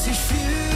Du tönst dich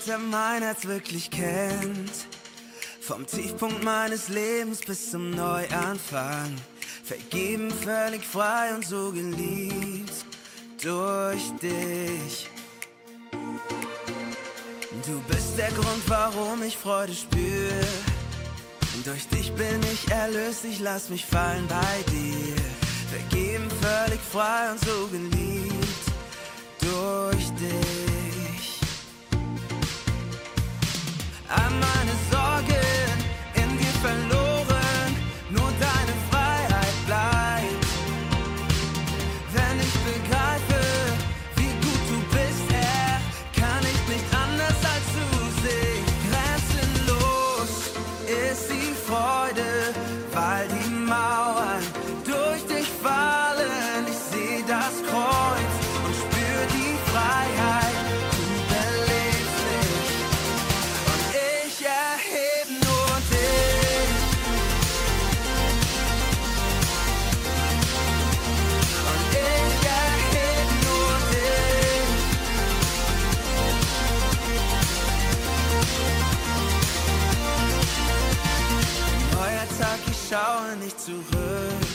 Gott, der mein Herz wirklich kennt. Vom Tiefpunkt meines Lebens bis zum Neuanfang. Vergeben, völlig frei und so geliebt durch dich. Du bist der Grund, warum ich Freude spür. Durch dich bin ich erlöst, ich lass mich fallen bei dir. Vergeben, völlig frei und so geliebt durch dich. I'm not. schaue nicht zurück.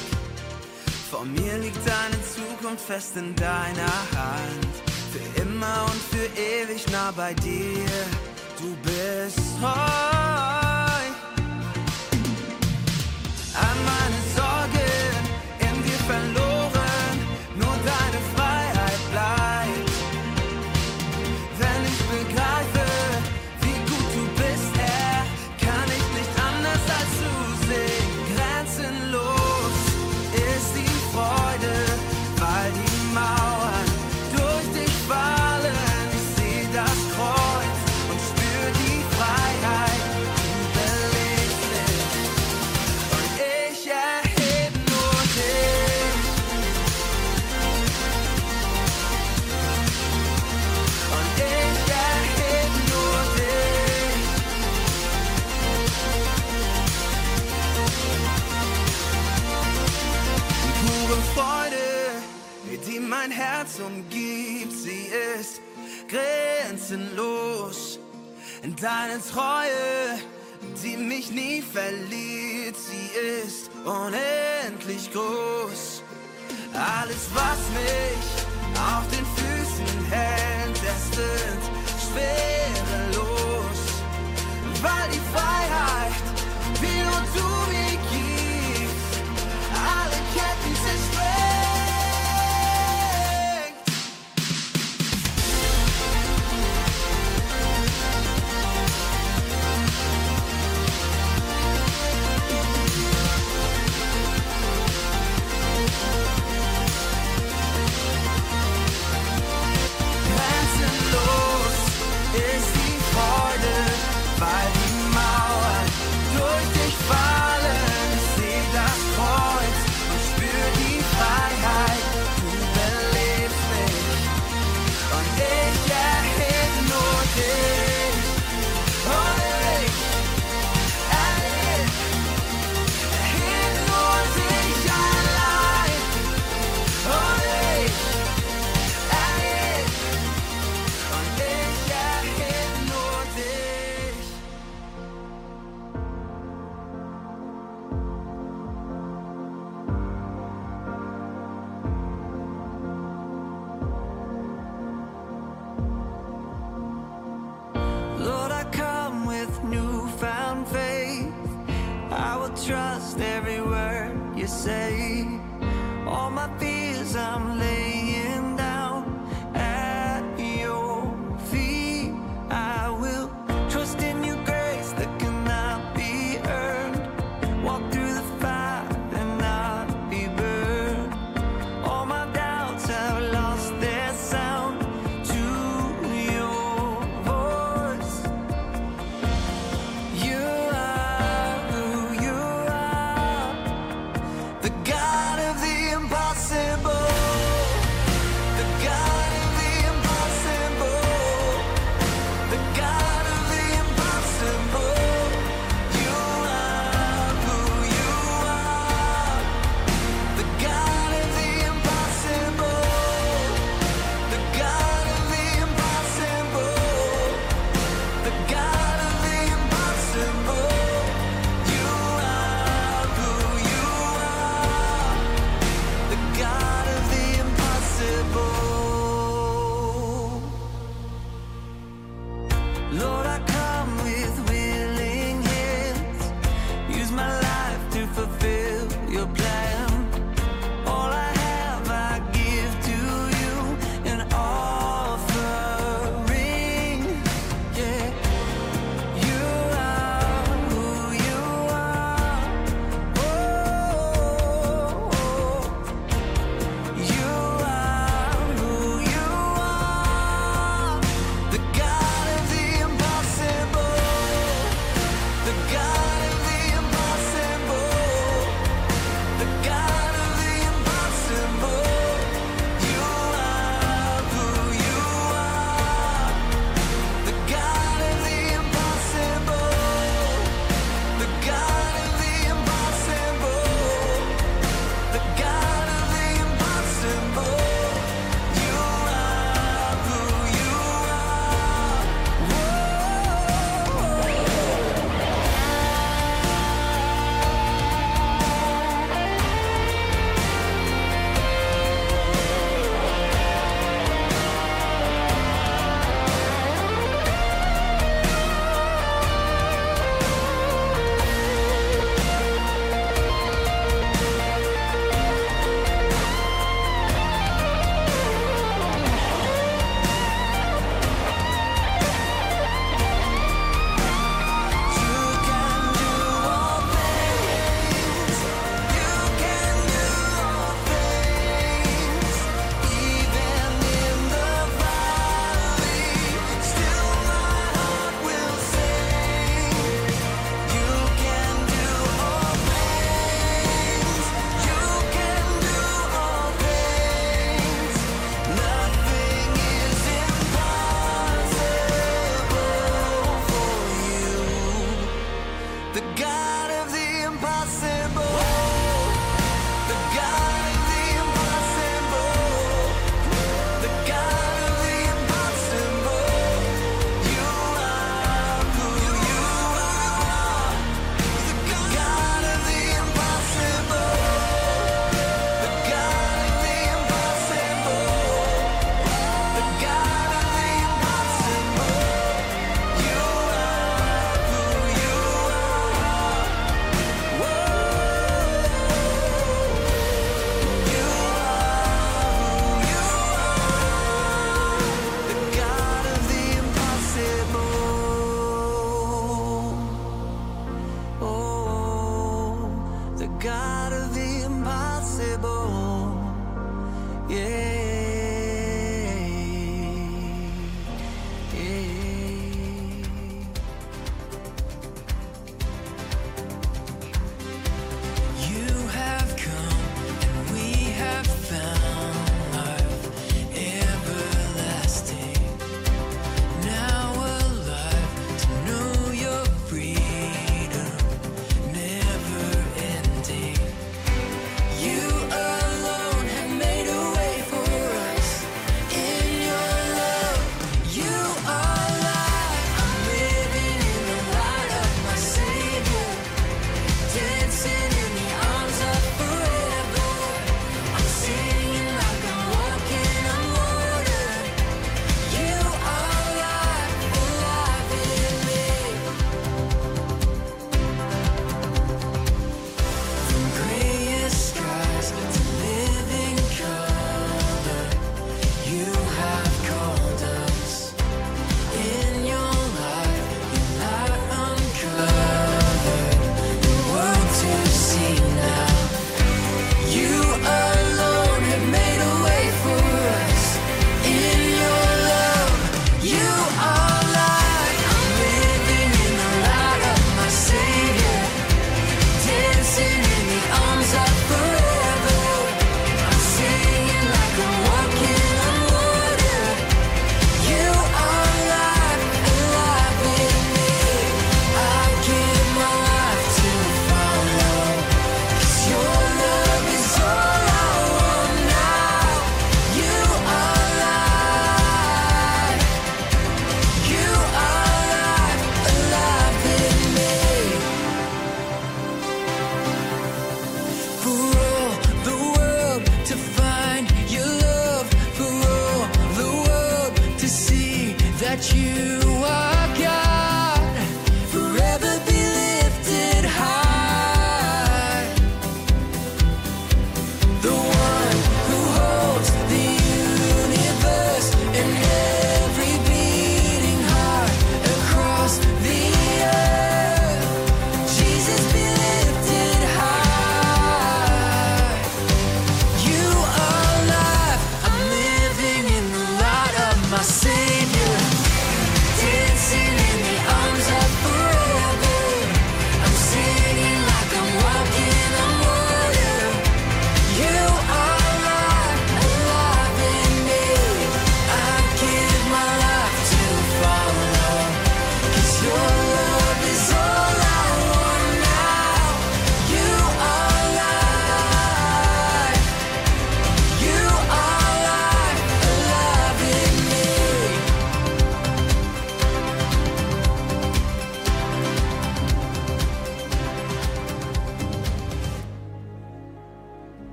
Vor mir liegt deine Zukunft fest in deiner Hand. Für immer und für ewig nah bei dir. Du bist treu. An meine Sorge ist grenzenlos. Deine Treue, die mich nie verliert, sie ist unendlich groß. Alles, was mich auf den Füßen hält, es wird schwerelos, weil die Freiheit, die nur du mir gibst, alle Ketten zerstört. Say.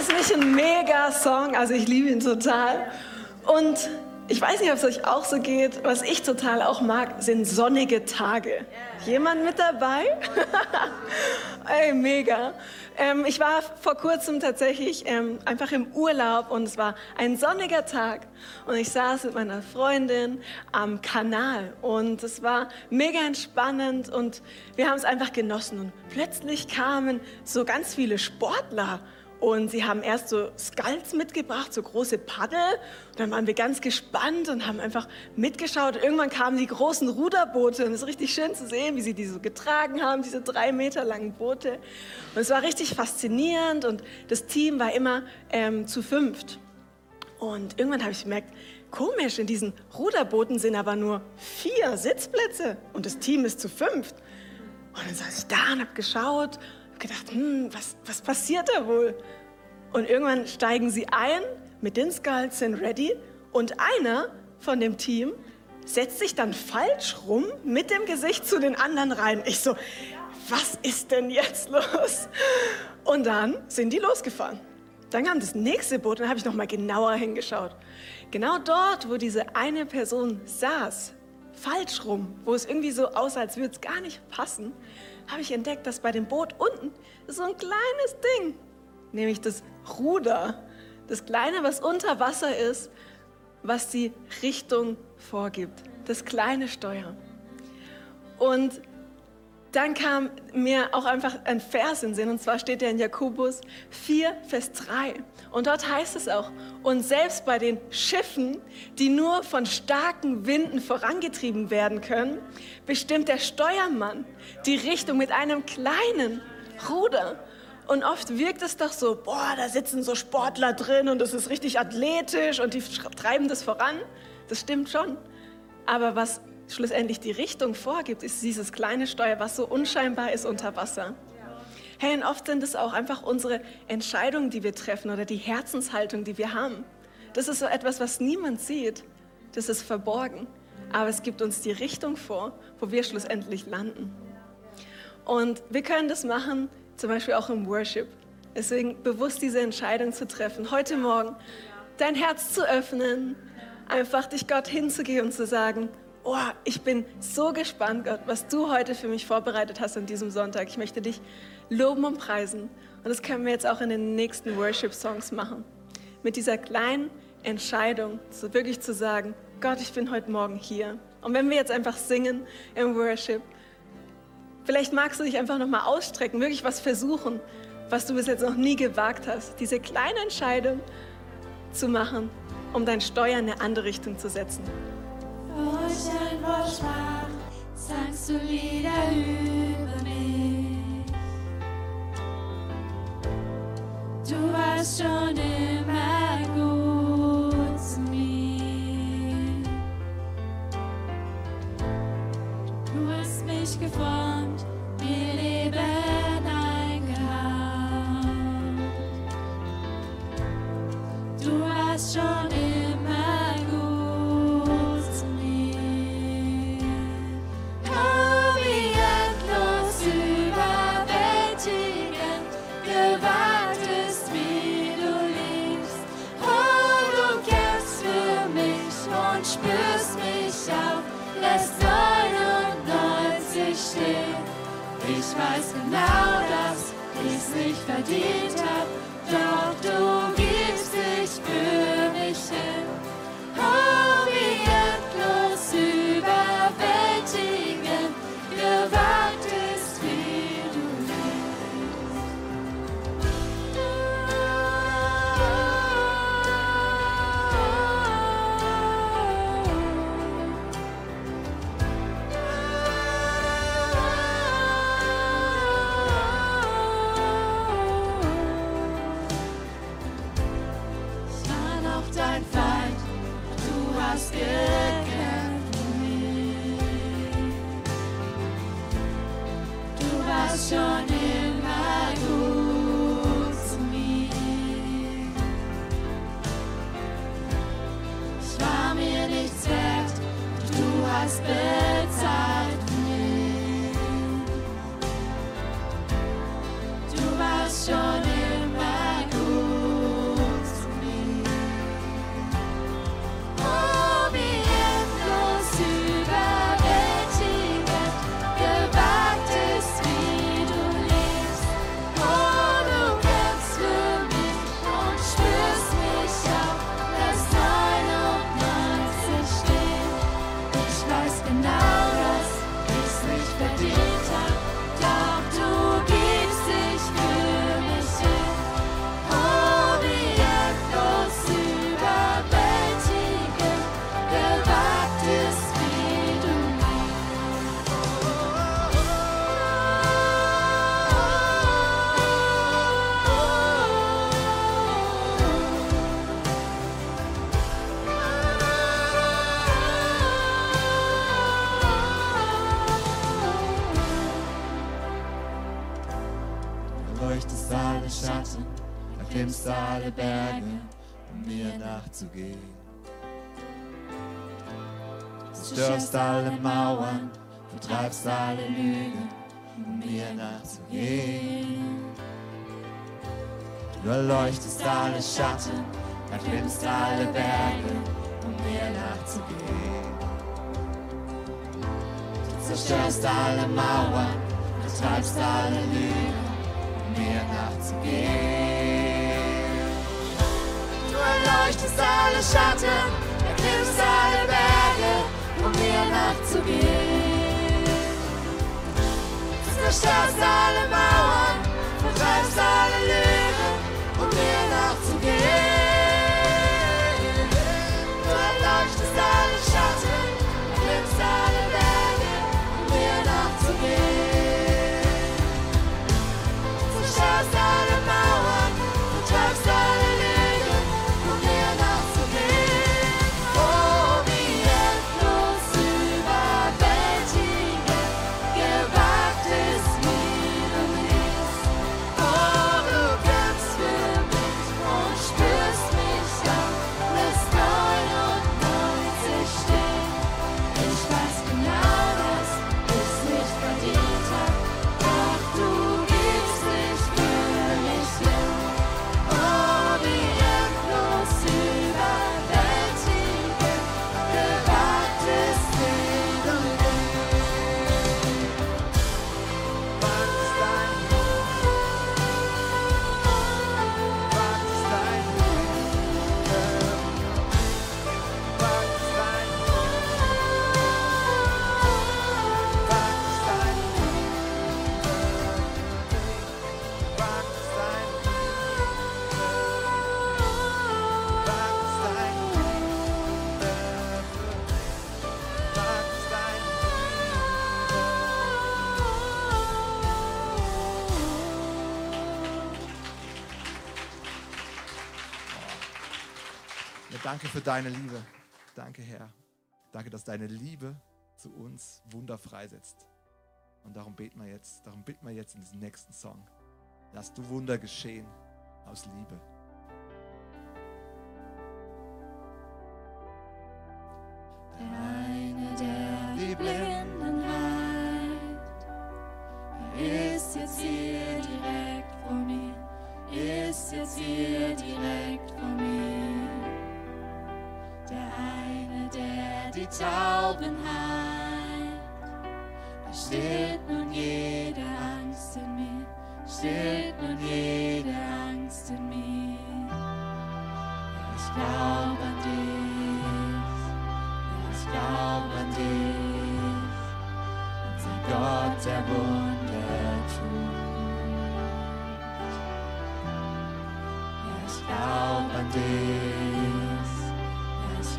Es nicht ein mega Song? Also ich liebe ihn total. Und ich weiß nicht, ob es euch auch so geht. Was ich total auch mag, sind sonnige Tage. Jemand mit dabei? Ey, mega. Ähm, ich war vor kurzem tatsächlich ähm, einfach im Urlaub und es war ein sonniger Tag und ich saß mit meiner Freundin am Kanal und es war mega entspannend und wir haben es einfach genossen und plötzlich kamen so ganz viele Sportler und sie haben erst so Skulls mitgebracht, so große Paddel. Und dann waren wir ganz gespannt und haben einfach mitgeschaut. Irgendwann kamen die großen Ruderboote und es ist richtig schön zu sehen, wie sie die so getragen haben, diese drei Meter langen Boote. Und es war richtig faszinierend und das Team war immer ähm, zu fünft. Und irgendwann habe ich gemerkt, komisch, in diesen Ruderbooten sind aber nur vier Sitzplätze und das Team ist zu fünft. Und dann saß ich da und habe geschaut, gedacht, hm, was, was passiert da wohl? Und irgendwann steigen sie ein mit den Skulls, sind ready und einer von dem Team setzt sich dann falsch rum mit dem Gesicht zu den anderen rein. Ich so, was ist denn jetzt los? Und dann sind die losgefahren. Dann kam das nächste Boot und dann habe ich noch mal genauer hingeschaut. Genau dort, wo diese eine Person saß, falsch rum, wo es irgendwie so aussah, als würde es gar nicht passen, habe ich entdeckt, dass bei dem Boot unten so ein kleines Ding, nämlich das Ruder. Das kleine, was unter Wasser ist, was die Richtung vorgibt. Das kleine Steuer. Und dann kam mir auch einfach ein Vers in den Sinn, und zwar steht er in Jakobus 4, Vers 3. Und dort heißt es auch, und selbst bei den Schiffen, die nur von starken Winden vorangetrieben werden können, bestimmt der Steuermann die Richtung mit einem kleinen Ruder. Und oft wirkt es doch so, boah, da sitzen so Sportler drin und das ist richtig athletisch und die treiben das voran. Das stimmt schon. Aber was schlussendlich die Richtung vorgibt, ist dieses kleine Steuer, was so unscheinbar ist unter Wasser. Hey, und oft sind es auch einfach unsere Entscheidungen, die wir treffen oder die Herzenshaltung, die wir haben. Das ist so etwas, was niemand sieht. Das ist verborgen. Aber es gibt uns die Richtung vor, wo wir schlussendlich landen. Und wir können das machen, zum Beispiel auch im Worship. Deswegen bewusst diese Entscheidung zu treffen, heute Morgen dein Herz zu öffnen, einfach dich Gott hinzugehen und zu sagen, oh, ich bin so gespannt, Gott, was du heute für mich vorbereitet hast an diesem Sonntag. Ich möchte dich loben und preisen. Und das können wir jetzt auch in den nächsten Worship-Songs machen. Mit dieser kleinen Entscheidung, so wirklich zu sagen, Gott, ich bin heute Morgen hier. Und wenn wir jetzt einfach singen im Worship, vielleicht magst du dich einfach nochmal ausstrecken, wirklich was versuchen, was du bis jetzt noch nie gewagt hast. Diese kleine Entscheidung zu machen, um dein Steuer in eine andere Richtung zu setzen. Wo ich ein Wort sprach, sangst du Lieder über Du warst schon immer gut zu mir. Du hast mich geformt, mir Leben alle Berge, um mir nachzugehen. Du störst alle Mauern, vertreibst alle Lügen, um mir nachzugehen. Du erleuchtest alle Schatten, erklimmst alle Berge, um mir nachzugehen. Du zerstörst alle Mauern, vertreibst alle Lügen, Schatten, erklimmst alle Berge, um mir nachzugehen. Du zerstörst alle Mauern, für deine Liebe. Danke, Herr. Danke, dass deine Liebe zu uns Wunder freisetzt. Und darum beten wir jetzt, darum bitten wir jetzt in diesem nächsten Song. Lass du Wunder geschehen aus Liebe. Eine, der die Blinden heilt, ist jetzt hier direkt vor mir, ist jetzt hier direkt vor mir. Der eine, der die Tauben heilt, er stillt nun jede Angst in mir, stillt nun jede Angst in mir. Ich glaub an dich. Ich glaub an dich, unser Gott, der Wunder tut. Ich glaub an dich,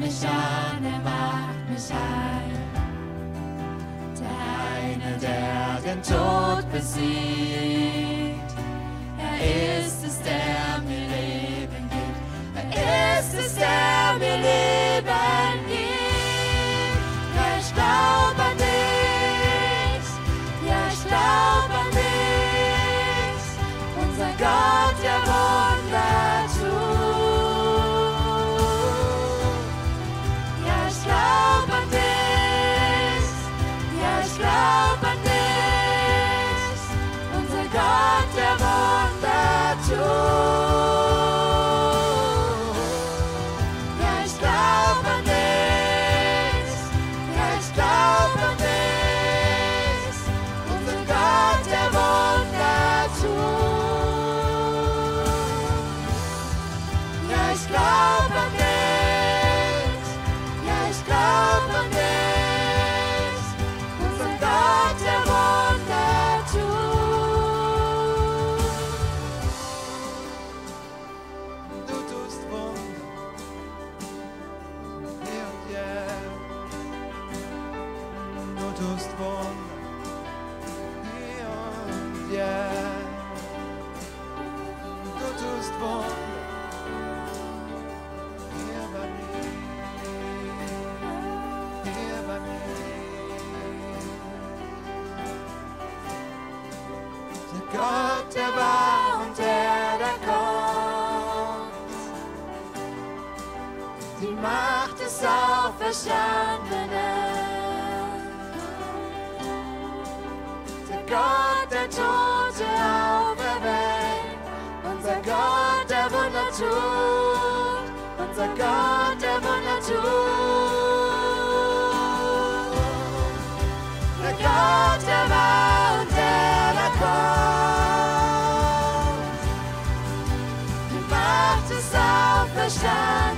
mich an, er macht mich ein. Der eine, der den Tod besiegt, Auferstandenen. Der Gott, der Tote auferweckt. Unser Gott, der Wunder tut. Unser Gott, der Wunder tut. Der Gott, der war der, der kommt. Die Macht des Auferstandenen.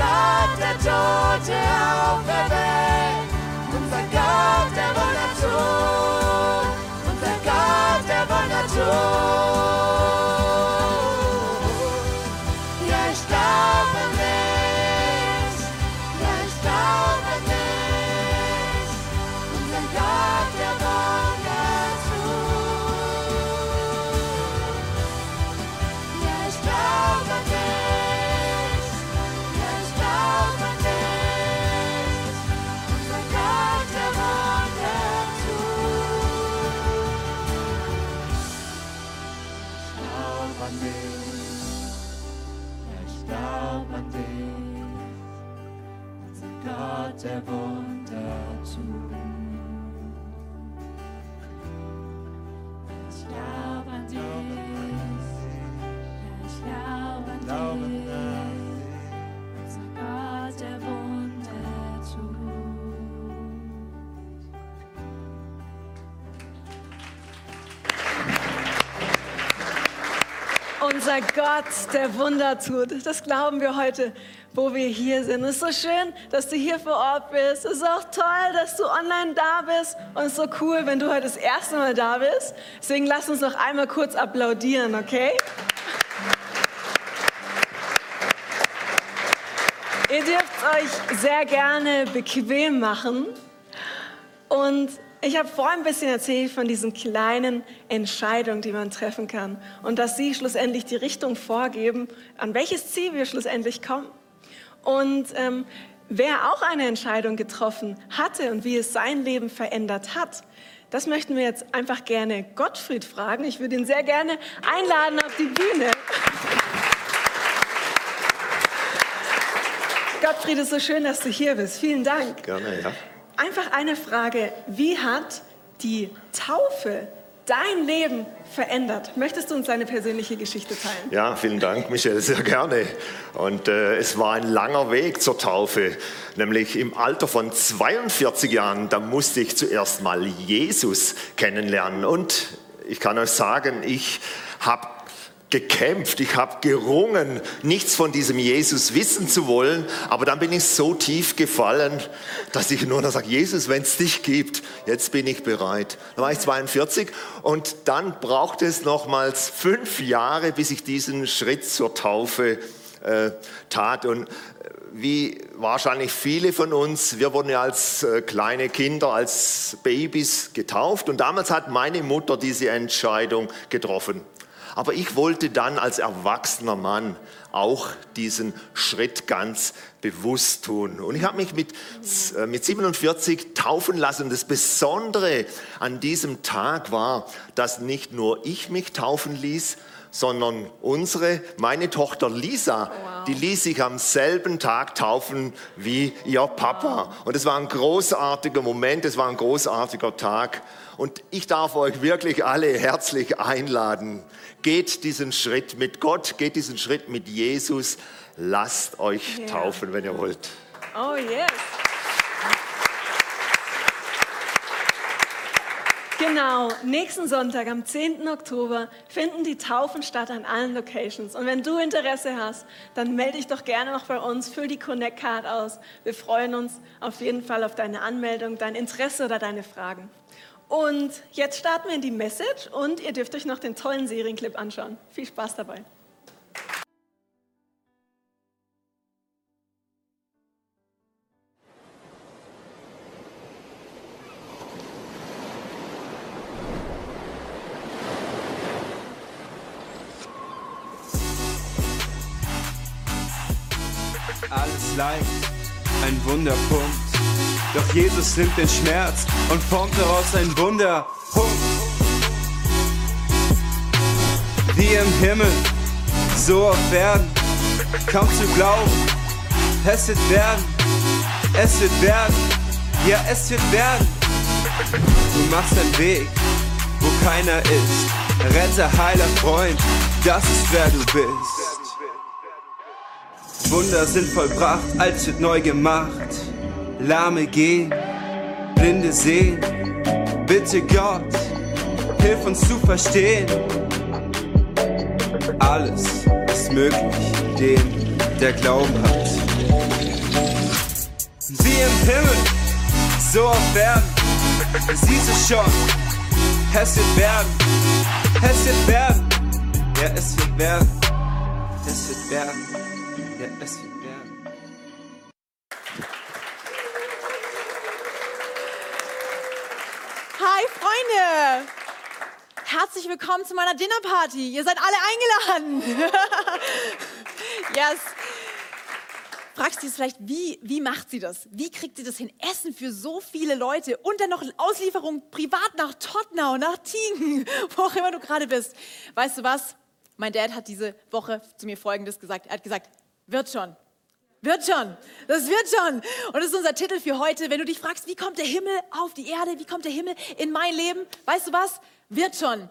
Gott, der Tote auferweckt. Unser Gott, der Wunder tut. Unser Gott, der Wunder tut. Unser Gott, der Wunder tut. Unser Gott, der Wunder tut. Das glauben wir heute, wo wir hier sind. Es ist so schön, dass du hier vor Ort bist. Es ist auch toll, dass du online da bist. Und es ist so cool, wenn du heute das erste Mal da bist. Deswegen lass uns noch einmal kurz applaudieren, okay? Ihr dürft euch sehr gerne bequem machen. Und ich habe vorhin ein bisschen erzählt von diesen kleinen Entscheidungen, die man treffen kann. Und dass sie schlussendlich die Richtung vorgeben, an welches Ziel wir schlussendlich kommen. Und ähm, wer auch eine Entscheidung getroffen hatte und wie es sein Leben verändert hat, das möchten wir jetzt einfach gerne Gottfried fragen. Ich würde ihn sehr gerne einladen auf die Bühne. Gottfried, es ist so schön, dass du hier bist. Vielen Dank. Gerne, ja. Einfach eine Frage. Wie hat die Taufe dein Leben verändert? Möchtest du uns deine persönliche Geschichte teilen? Ja, vielen Dank, Michel, sehr gerne. Und äh, es war ein langer Weg zur Taufe, nämlich im Alter von 42 Jahren, da musste ich zuerst mal Jesus kennenlernen. Und ich kann euch sagen, ich habe gekämpft, ich habe gerungen, nichts von diesem Jesus wissen zu wollen, aber dann bin ich so tief gefallen, dass ich nur noch sage, Jesus, wenn es dich gibt, jetzt bin ich bereit. Da war ich 42 und dann brauchte es nochmals fünf Jahre, bis ich diesen Schritt zur Taufe äh, tat. Und äh, wie wahrscheinlich viele von uns, wir wurden ja als äh, kleine Kinder, als Babys getauft und damals hat meine Mutter diese Entscheidung getroffen. Aber ich wollte dann als erwachsener Mann auch diesen Schritt ganz bewusst tun. Und ich habe mich mit, äh, mit 47 taufen lassen. Und das Besondere an diesem Tag war, dass nicht nur ich mich taufen ließ, sondern unsere, meine Tochter Lisa, die ließ sich am selben Tag taufen wie ihr Papa. Und es war ein großartiger Moment, es war ein großartiger Tag. Und ich darf euch wirklich alle herzlich einladen. Geht diesen Schritt mit Gott, geht diesen Schritt mit Jesus. Lasst euch Ja. taufen, wenn ihr wollt. Oh yes. Genau, nächsten Sonntag am 10. Oktober finden die Taufen statt an allen Locations. Und wenn du Interesse hast, dann melde dich doch gerne noch bei uns, füll die Connect Card aus. Wir freuen uns auf jeden Fall auf deine Anmeldung, dein Interesse oder deine Fragen. Und jetzt starten wir in die Message und ihr dürft euch noch den tollen Serienclip anschauen. Viel Spaß dabei. Alles leicht, ein Wunderpunkt doch Jesus nimmt den Schmerz und formt daraus ein Wunderpunkt. Wie im Himmel, so auf Erden, kaum zu glauben, es wird werden, es wird werden, ja es wird werden. Du machst einen Weg, wo keiner ist, Retter, heiler Freund, das ist wer du bist. Wunder sind vollbracht, alles wird neu gemacht. Lahme gehen, Blinde sehen. Bitte Gott, hilf uns zu verstehen. Alles ist möglich, dem, der Glauben hat. Wie im Himmel, so auf Erden, siehst du schon, es wird werden, es wird werden, ja, es wird werden, es wird werden. Ja, es wird werden. Freunde! Herzlich willkommen zu meiner Dinnerparty. Ihr seid alle eingeladen. yes. Fragst du dich vielleicht, wie, wie macht sie das? Wie kriegt sie das hin? Essen für so viele Leute und dann noch Auslieferung privat nach Tottenau, nach Tiegen, wo auch immer du gerade bist. Weißt du was? Mein Dad hat diese Woche zu mir Folgendes gesagt. Er hat gesagt, wird schon. Wird schon. Das wird schon. Und das ist unser Titel für heute. Wenn du dich fragst, wie kommt der Himmel auf die Erde? Wie kommt der Himmel in mein Leben? Weißt du was? Wird schon.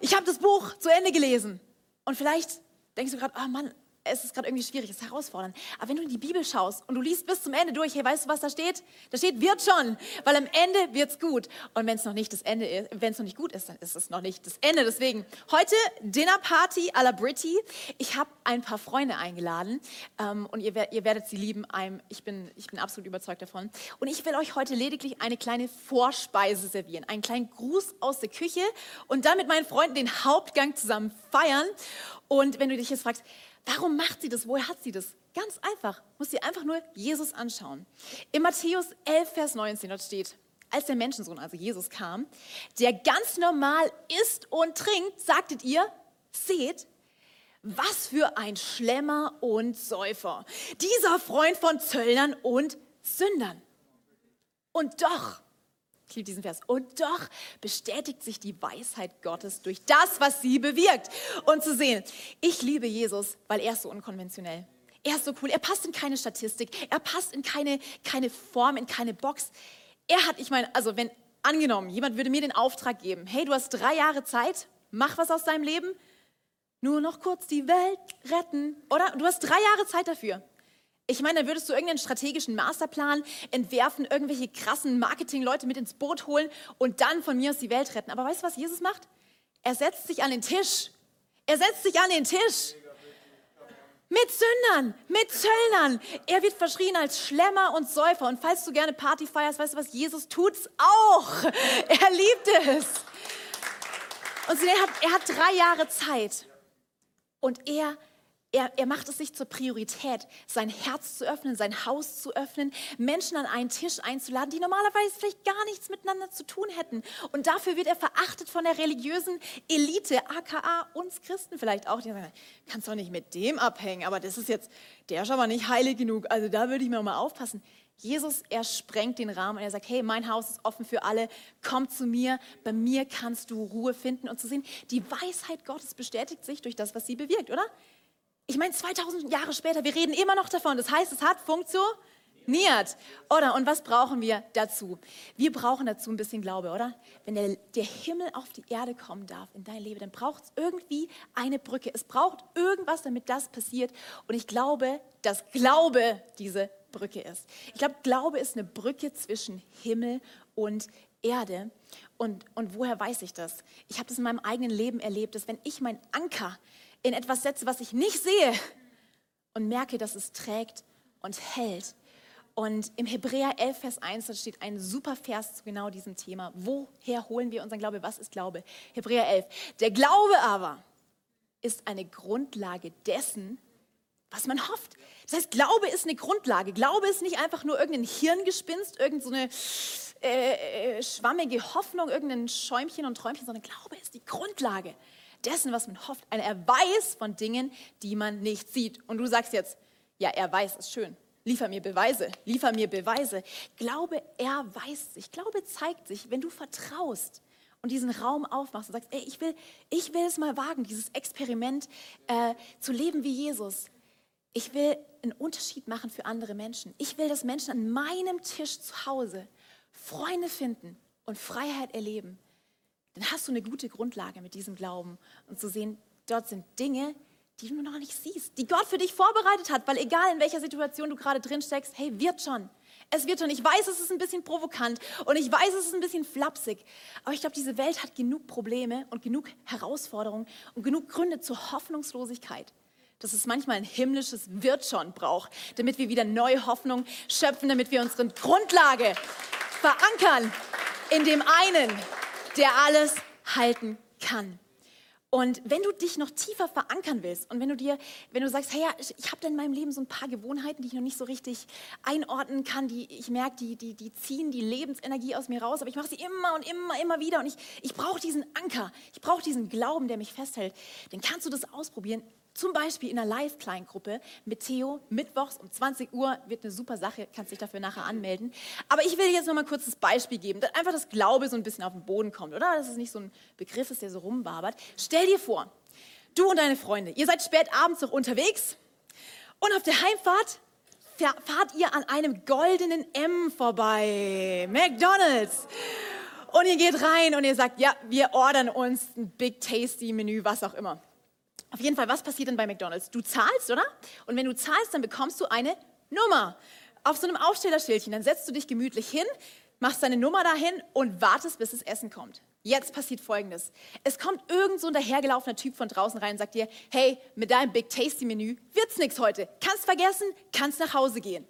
Ich habe das Buch zu Ende gelesen. Und vielleicht denkst du gerade, oh Mann, es ist gerade irgendwie schwierig, es ist herausfordernd. Aber wenn du in die Bibel schaust und du liest bis zum Ende durch, hey, weißt du, was da steht? Da steht, wird schon, weil am Ende wird's gut. Und wenn es noch nicht das Ende ist, wenn es noch nicht gut ist, dann ist es noch nicht das Ende. Deswegen heute Dinnerparty à la Britty. Ich habe ein paar Freunde eingeladen ähm, und ihr, ihr werdet sie lieben. Ich, bin, ich bin absolut überzeugt davon. Und ich will euch heute lediglich eine kleine Vorspeise servieren, einen kleinen Gruß aus der Küche und dann mit meinen Freunden den Hauptgang zusammen feiern. Und wenn du dich jetzt fragst, Warum macht sie das? Woher hat sie das? Ganz einfach. Muss sie einfach nur Jesus anschauen. In Matthäus 11, Vers 19 dort steht, als der Menschensohn, also Jesus, kam, der ganz normal isst und trinkt, sagtet ihr, seht, was für ein Schlemmer und Säufer. Dieser Freund von Zöllnern und Sündern. Und doch, ich liebe diesen Vers, und doch bestätigt sich die Weisheit Gottes durch das, was sie bewirkt. Und zu sehen, ich liebe Jesus, weil er ist so unkonventionell. Er ist so cool, er passt in keine Statistik, er passt in keine, keine Form, in keine Box. Er hat, ich meine, also wenn angenommen, jemand würde mir den Auftrag geben, hey, du hast drei Jahre Zeit, mach was aus deinem Leben, nur noch kurz die Welt retten, oder? Du hast drei Jahre Zeit dafür. Ich meine, dann würdest du irgendeinen strategischen Masterplan entwerfen, irgendwelche krassen Marketing-Leute mit ins Boot holen und dann von mir aus die Welt retten. Aber weißt du, was Jesus macht? Er setzt sich an den Tisch. Er setzt sich an den Tisch. Mit Sündern, mit Zöllnern. Er wird verschrien als Schlemmer und Säufer. Und falls du gerne Party feierst, weißt du was? Jesus tut's auch. Er liebt es. Und er hat, er hat drei Jahre Zeit. Und er, er, er macht es sich zur Priorität, sein Herz zu öffnen, sein Haus zu öffnen, Menschen an einen Tisch einzuladen, die normalerweise vielleicht gar nichts miteinander zu tun hätten. Und dafür wird er verachtet von der religiösen Elite, aka uns Christen vielleicht auch. Die sagen, kannst doch nicht mit dem abhängen, aber das ist jetzt, der ist aber nicht heilig genug. Also da würde ich mir mal aufpassen. Jesus, er sprengt den Rahmen und er sagt, hey, mein Haus ist offen für alle, komm zu mir, bei mir kannst du Ruhe finden und zu sehen, die Weisheit Gottes bestätigt sich durch das, was sie bewirkt, oder? Ich meine, 2000 Jahre später, wir reden immer noch davon, das heißt, es hat funktioniert, oder? Und was brauchen wir dazu? Wir brauchen dazu ein bisschen Glaube, oder? Wenn der, der Himmel auf die Erde kommen darf in dein Leben, dann braucht es irgendwie eine Brücke. Es braucht irgendwas, damit das passiert. Und ich glaube, dass Glaube diese Brücke ist. Ich glaube, Glaube ist eine Brücke zwischen Himmel und Erde. Und, und woher weiß ich das? Ich habe das in meinem eigenen Leben erlebt, dass wenn ich meinen Anker in etwas setze, was ich nicht sehe und merke, dass es trägt und hält. Und im Hebräer 11, Vers 1, da steht ein super Vers zu genau diesem Thema. Woher holen wir unseren Glaube? Was ist Glaube? Hebräer 11. Der Glaube aber ist eine Grundlage dessen, was man hofft. Das heißt, Glaube ist eine Grundlage. Glaube ist nicht einfach nur irgendein Hirngespinst, irgendeine so äh, äh, schwammige Hoffnung, irgendein Schäumchen und Träumchen, sondern Glaube ist die Grundlage dessen, was man hofft. Ein Erweis von Dingen, die man nicht sieht. Und du sagst jetzt, ja, er weiß, ist schön. Liefer mir Beweise, liefer mir Beweise. Glaube erweist sich, Glaube zeigt sich, wenn du vertraust und diesen Raum aufmachst und sagst, ey, ich will, ich will es mal wagen, dieses Experiment äh, zu leben wie Jesus. Ich will einen Unterschied machen für andere Menschen. Ich will, dass Menschen an meinem Tisch zu Hause Freunde finden und Freiheit erleben. Dann hast du eine gute Grundlage mit diesem Glauben und zu sehen, dort sind Dinge, die du noch nicht siehst, die Gott für dich vorbereitet hat, weil egal in welcher Situation du gerade drin steckst, hey, wird schon. Es wird schon. Ich weiß, es ist ein bisschen provokant und ich weiß, es ist ein bisschen flapsig. Aber ich glaube, diese Welt hat genug Probleme und genug Herausforderungen und genug Gründe zur Hoffnungslosigkeit, dass es manchmal ein himmlisches Wird schon braucht, damit wir wieder neue Hoffnung schöpfen, damit wir unsere Grundlage verankern in dem einen, der alles halten kann. Und wenn du dich noch tiefer verankern willst und wenn du dir, wenn du sagst, hey, ja, ich, habe in meinem Leben so ein paar Gewohnheiten, die ich noch nicht so richtig einordnen kann, die ich merke, die, die, die ziehen die Lebensenergie aus mir raus, aber ich mache sie immer und immer, immer wieder und ich, ich brauche diesen Anker, ich brauche diesen Glauben, der mich festhält, dann kannst du das ausprobieren zum Beispiel in einer Live-Kleingruppe mit Theo, mittwochs um 20 Uhr wird eine super Sache, kannst dich dafür nachher anmelden. Aber ich will dir jetzt noch mal kurz das Beispiel geben, dass einfach das Glaube so ein bisschen auf den Boden kommt, oder? Dass es nicht so ein Begriff ist, der so rumwabert. Stell dir vor, du und deine Freunde, ihr seid spät abends noch unterwegs und auf der Heimfahrt fahrt ihr an einem goldenen M vorbei, McDonald's. Und ihr geht rein und ihr sagt, ja, wir ordern uns ein Big Tasty Menü, was auch immer. Auf jeden Fall, was passiert denn bei McDonald's? Du zahlst, oder? Und wenn du zahlst, dann bekommst du eine Nummer auf so einem Aufstellerschildchen. Dann setzt du dich gemütlich hin, machst deine Nummer dahin und wartest, bis das Essen kommt. Jetzt passiert Folgendes. Es kommt irgend so ein dahergelaufener Typ von draußen rein und sagt dir, hey, mit deinem Big Tasty Menü wird's nichts heute. Kannst vergessen, kannst nach Hause gehen.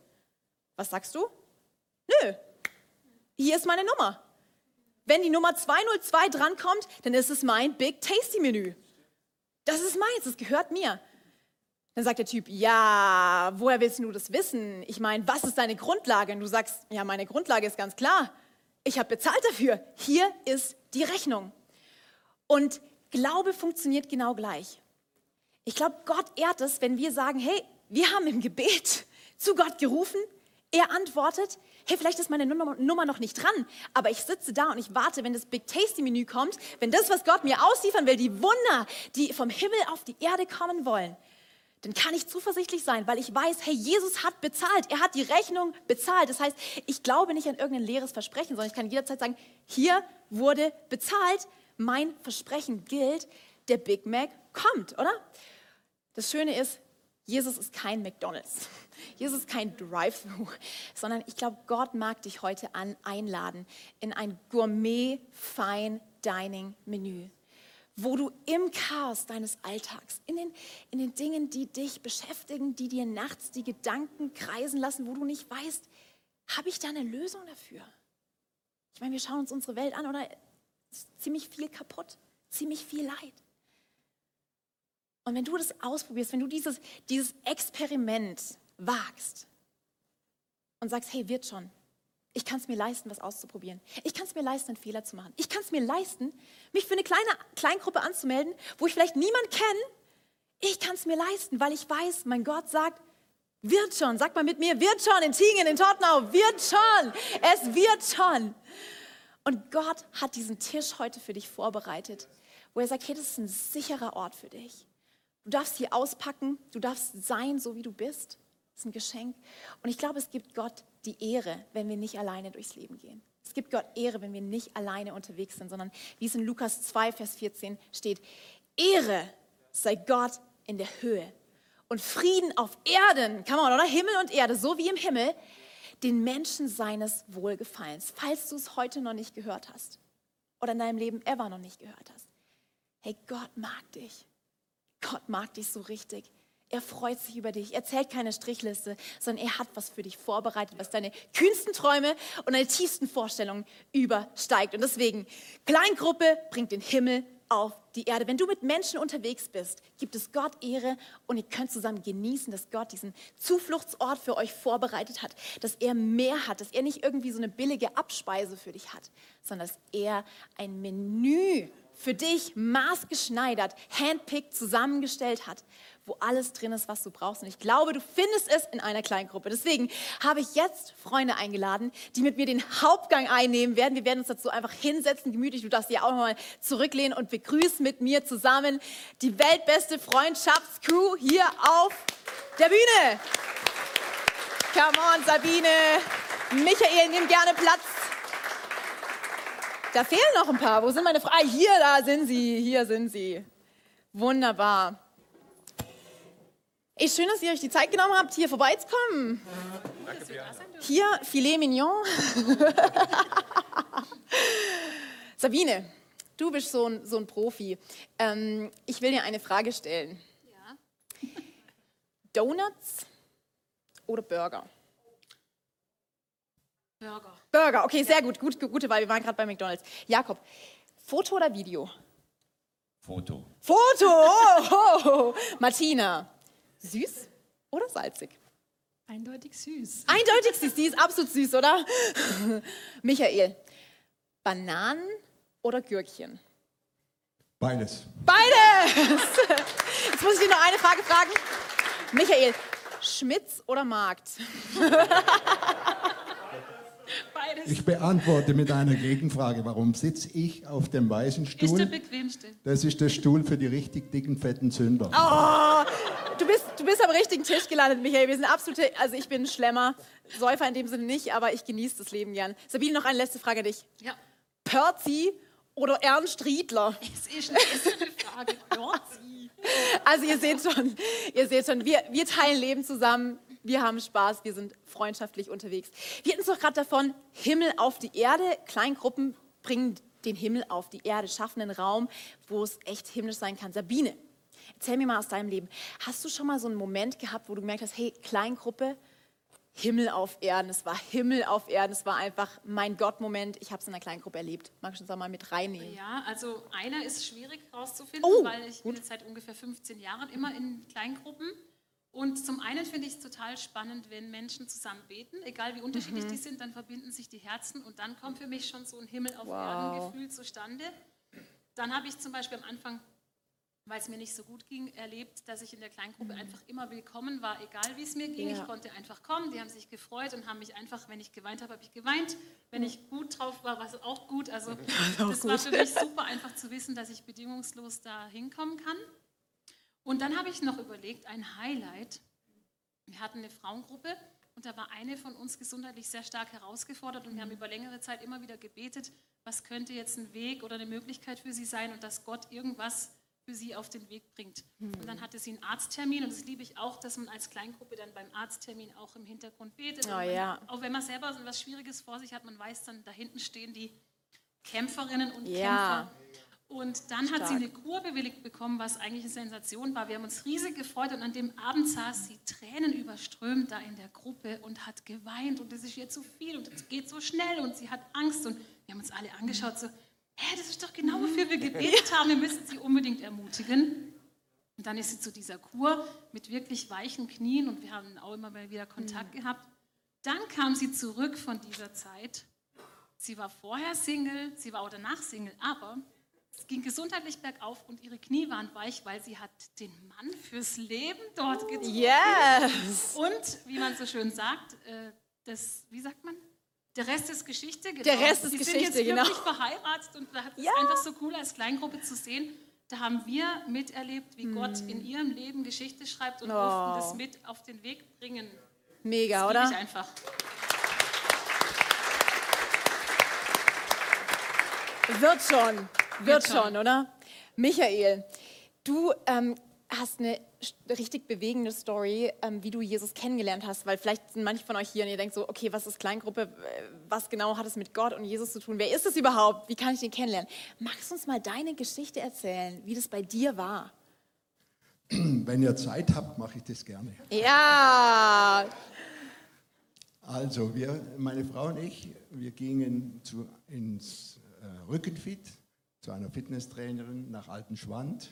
Was sagst du? Nö, hier ist meine Nummer. Wenn die Nummer 202 drankommt, dann ist es mein Big Tasty Menü. Das ist meins, das gehört mir. Dann sagt der Typ, ja, woher willst du das wissen? Ich meine, was ist deine Grundlage? Und du sagst, ja, meine Grundlage ist ganz klar. Ich habe bezahlt dafür. Hier ist die Rechnung. Und Glaube funktioniert genau gleich. Ich glaube, Gott ehrt es, wenn wir sagen, hey, wir haben im Gebet zu Gott gerufen, er antwortet, hey, vielleicht ist meine Nummer noch nicht dran, aber ich sitze da und ich warte, wenn das Big Tasty Menü kommt, wenn das, was Gott mir ausliefern will, die Wunder, die vom Himmel auf die Erde kommen wollen, dann kann ich zuversichtlich sein, weil ich weiß, hey, Jesus hat bezahlt, er hat die Rechnung bezahlt. Das heißt, ich glaube nicht an irgendein leeres Versprechen, sondern ich kann jederzeit sagen, hier wurde bezahlt, mein Versprechen gilt, der Big Mac kommt, oder? Das Schöne ist, Jesus ist kein McDonald's. Jesus ist kein Drive-Thru, sondern ich glaube, Gott mag dich heute an, einladen in ein Gourmet-Fine-Dining-Menü, wo du im Chaos deines Alltags, in den, in den Dingen, die dich beschäftigen, die dir nachts die Gedanken kreisen lassen, wo du nicht weißt, habe ich da eine Lösung dafür? Ich meine, wir schauen uns unsere Welt an, oder? Ziemlich viel kaputt, ziemlich viel Leid. Und wenn du das ausprobierst, wenn du dieses, dieses Experiment wagst und sagst, hey, wird schon, ich kann es mir leisten, was auszuprobieren. Ich kann es mir leisten, einen Fehler zu machen. Ich kann es mir leisten, mich für eine kleine Kleingruppe anzumelden, wo ich vielleicht niemanden kenne. Ich kann es mir leisten, weil ich weiß, mein Gott sagt, wird schon. Sag mal mit mir, wird schon in Tingen, in Tottenau, wird schon. Es wird schon. Und Gott hat diesen Tisch heute für dich vorbereitet, wo er sagt, hey, das ist ein sicherer Ort für dich. Du darfst hier auspacken, du darfst sein, so wie du bist. Das ist ein Geschenk. Und ich glaube, es gibt Gott die Ehre, wenn wir nicht alleine durchs Leben gehen. Es gibt Gott Ehre, wenn wir nicht alleine unterwegs sind, sondern wie es in Lukas 2, Vers 14 steht, Ehre sei Gott in der Höhe und Frieden auf Erden, kann man, oder? Himmel und Erde, so wie im Himmel, den Menschen seines Wohlgefallens. Falls du es heute noch nicht gehört hast oder in deinem Leben ever noch nicht gehört hast. Hey, Gott mag dich. Gott mag dich so richtig. Er freut sich über dich. Er zählt keine Strichliste, sondern er hat was für dich vorbereitet, was deine kühnsten Träume und deine tiefsten Vorstellungen übersteigt. Und deswegen, Kleingruppe bringt den Himmel auf die Erde. Wenn du mit Menschen unterwegs bist, gibt es Gott Ehre und ihr könnt zusammen genießen, dass Gott diesen Zufluchtsort für euch vorbereitet hat, dass er mehr hat, dass er nicht irgendwie so eine billige Abspeise für dich hat, sondern dass er ein Menü für dich maßgeschneidert, handpicked zusammengestellt hat, wo alles drin ist, was du brauchst. Und ich glaube, du findest es in einer Kleingruppe. Deswegen habe ich jetzt Freunde eingeladen, die mit mir den Hauptgang einnehmen werden. Wir werden uns dazu einfach hinsetzen, gemütlich. Du darfst dich auch mal zurücklehnen und begrüßen mit mir zusammen die weltbeste Freundschaftscrew hier auf der Bühne. Come on, Sabine. Michael, nimm gerne Platz. Da fehlen noch ein paar. Wo sind meine Fragen? Ah, hier, da sind sie. Hier sind sie. Wunderbar. Ey, schön, dass ihr euch die Zeit genommen habt, hier vorbeizukommen. Hier, Filet Mignon. Sabine, du bist so ein, so ein Profi. Ähm, ich will dir eine Frage stellen. Ja. Donuts oder Burger? Burger. Burger, okay, sehr gut. gut gute Wahl, wir waren gerade bei McDonalds. Jakob, Foto oder Video? Foto. Foto! Oh, oh, oh. Martina, süß oder salzig? Eindeutig süß. Eindeutig süß, die ist absolut süß, oder? Michael, Bananen oder Gürkchen? Beides. Beides! Jetzt muss ich dir noch eine Frage fragen. Michael, Schmitz oder Markt? Beides. Ich beantworte mit einer Gegenfrage. Warum sitze ich auf dem weißen Ist der Stuhl? bequemste. Das ist der Stuhl für die richtig dicken, fetten Sünder. Oh, du bist, du bist am richtigen Tisch gelandet, Michael. Wir sind absolute, also ich bin ein Schlemmer, Säufer in dem Sinne nicht, aber ich genieße das Leben gern. Sabine, noch eine letzte Frage an dich. Ja. Perzi oder Ernst Riedler? Es ist eine Frage. Sie. Also ihr seht schon, ihr seht schon, wir, wir teilen Leben zusammen, wir haben Spaß, wir sind freundschaftlich unterwegs. Wir hatten es doch gerade davon, Himmel auf die Erde, Kleingruppen bringen den Himmel auf die Erde, schaffen einen Raum, wo es echt himmlisch sein kann. Sabine, erzähl mir mal aus deinem Leben, hast du schon mal so einen Moment gehabt, wo du gemerkt hast, hey, Kleingruppe, Himmel auf Erden, es war Himmel auf Erden, es war einfach mein Gott-Moment, ich habe es in einer Kleingruppe erlebt. Magst du uns da mal mit reinnehmen? Ja, also einer ist schwierig rauszufinden, Oh, weil ich bin jetzt seit ungefähr 15 Jahren immer in Kleingruppen. Und zum einen finde ich es total spannend, wenn Menschen zusammen beten, egal wie unterschiedlich die sind, dann verbinden sich die Herzen und dann kommt für mich schon so ein Himmel auf Erden Gefühl zustande. Dann habe ich zum Beispiel am Anfang, weil es mir nicht so gut ging, erlebt, dass ich in der Kleingruppe einfach immer willkommen war, egal wie es mir ging. Ja. Ich konnte einfach kommen, die haben sich gefreut und haben mich einfach, wenn ich geweint habe, habe ich geweint. Wenn ich gut drauf war, war es auch gut. Also das war für mich super einfach zu wissen, dass ich bedingungslos da hinkommen kann. Und dann habe ich noch überlegt, ein Highlight. Wir hatten eine Frauengruppe und da war eine von uns gesundheitlich sehr stark herausgefordert und wir haben über längere Zeit immer wieder gebetet, was könnte jetzt ein Weg oder eine Möglichkeit für sie sein und dass Gott irgendwas für sie auf den Weg bringt. Und dann hatte sie einen Arzttermin und das liebe ich auch, dass man als Kleingruppe dann beim Arzttermin auch im Hintergrund betet. Oh Und man, ja. Auch wenn man selber so was Schwieriges vor sich hat, man weiß dann, da hinten stehen die Kämpferinnen und Ja. Kämpfer. Und dann hat sie Stark. eine Kur bewilligt bekommen, was eigentlich eine Sensation war. Wir haben uns riesig gefreut und an dem Abend saß sie Tränen überströmt da in der Gruppe und hat geweint und es ist ihr zu viel und es geht so schnell und sie hat Angst und wir haben uns alle angeschaut so, hä, das ist doch genau wofür wir gebetet haben, wir müssen sie unbedingt ermutigen. Und dann ist sie zu dieser Kur mit wirklich weichen Knien und wir haben auch immer mal wieder Kontakt gehabt. Dann kam sie zurück von dieser Zeit. Sie war vorher Single, sie war auch danach Single, aber es ging gesundheitlich bergauf und ihre Knie waren weich, weil sie hat den Mann fürs Leben dort getroffen. Yes! Und wie man so schön sagt, äh, das, wie sagt man? Der Rest ist Geschichte. Genau. Der Rest ist Sie Geschichte, sind jetzt genau. wirklich verheiratet und da hat es Ja. einfach so cool als Kleingruppe zu sehen. Da haben wir miterlebt, wie Gott in ihrem Leben Geschichte schreibt und Hm. Oh. durften das mit auf den Weg bringen. Mega, Das oder? ich einfach. Wird schon, wird Wird schon, schon. oder? Michael, du ähm, hast eine richtig bewegende Story, ähm, wie du Jesus kennengelernt hast, weil vielleicht sind manche von euch hier und ihr denkt so, okay, was ist Kleingruppe, was genau hat es mit Gott und Jesus zu tun? Wer ist es überhaupt? Wie kann ich den kennenlernen? Magst du uns mal deine Geschichte erzählen, wie das bei dir war? Wenn ihr Zeit habt, mache ich das gerne. Ja, Also, wir, meine Frau und ich, wir gingen zu, ins äh, Rückenfit zu einer Fitnesstrainerin nach Altenschwand.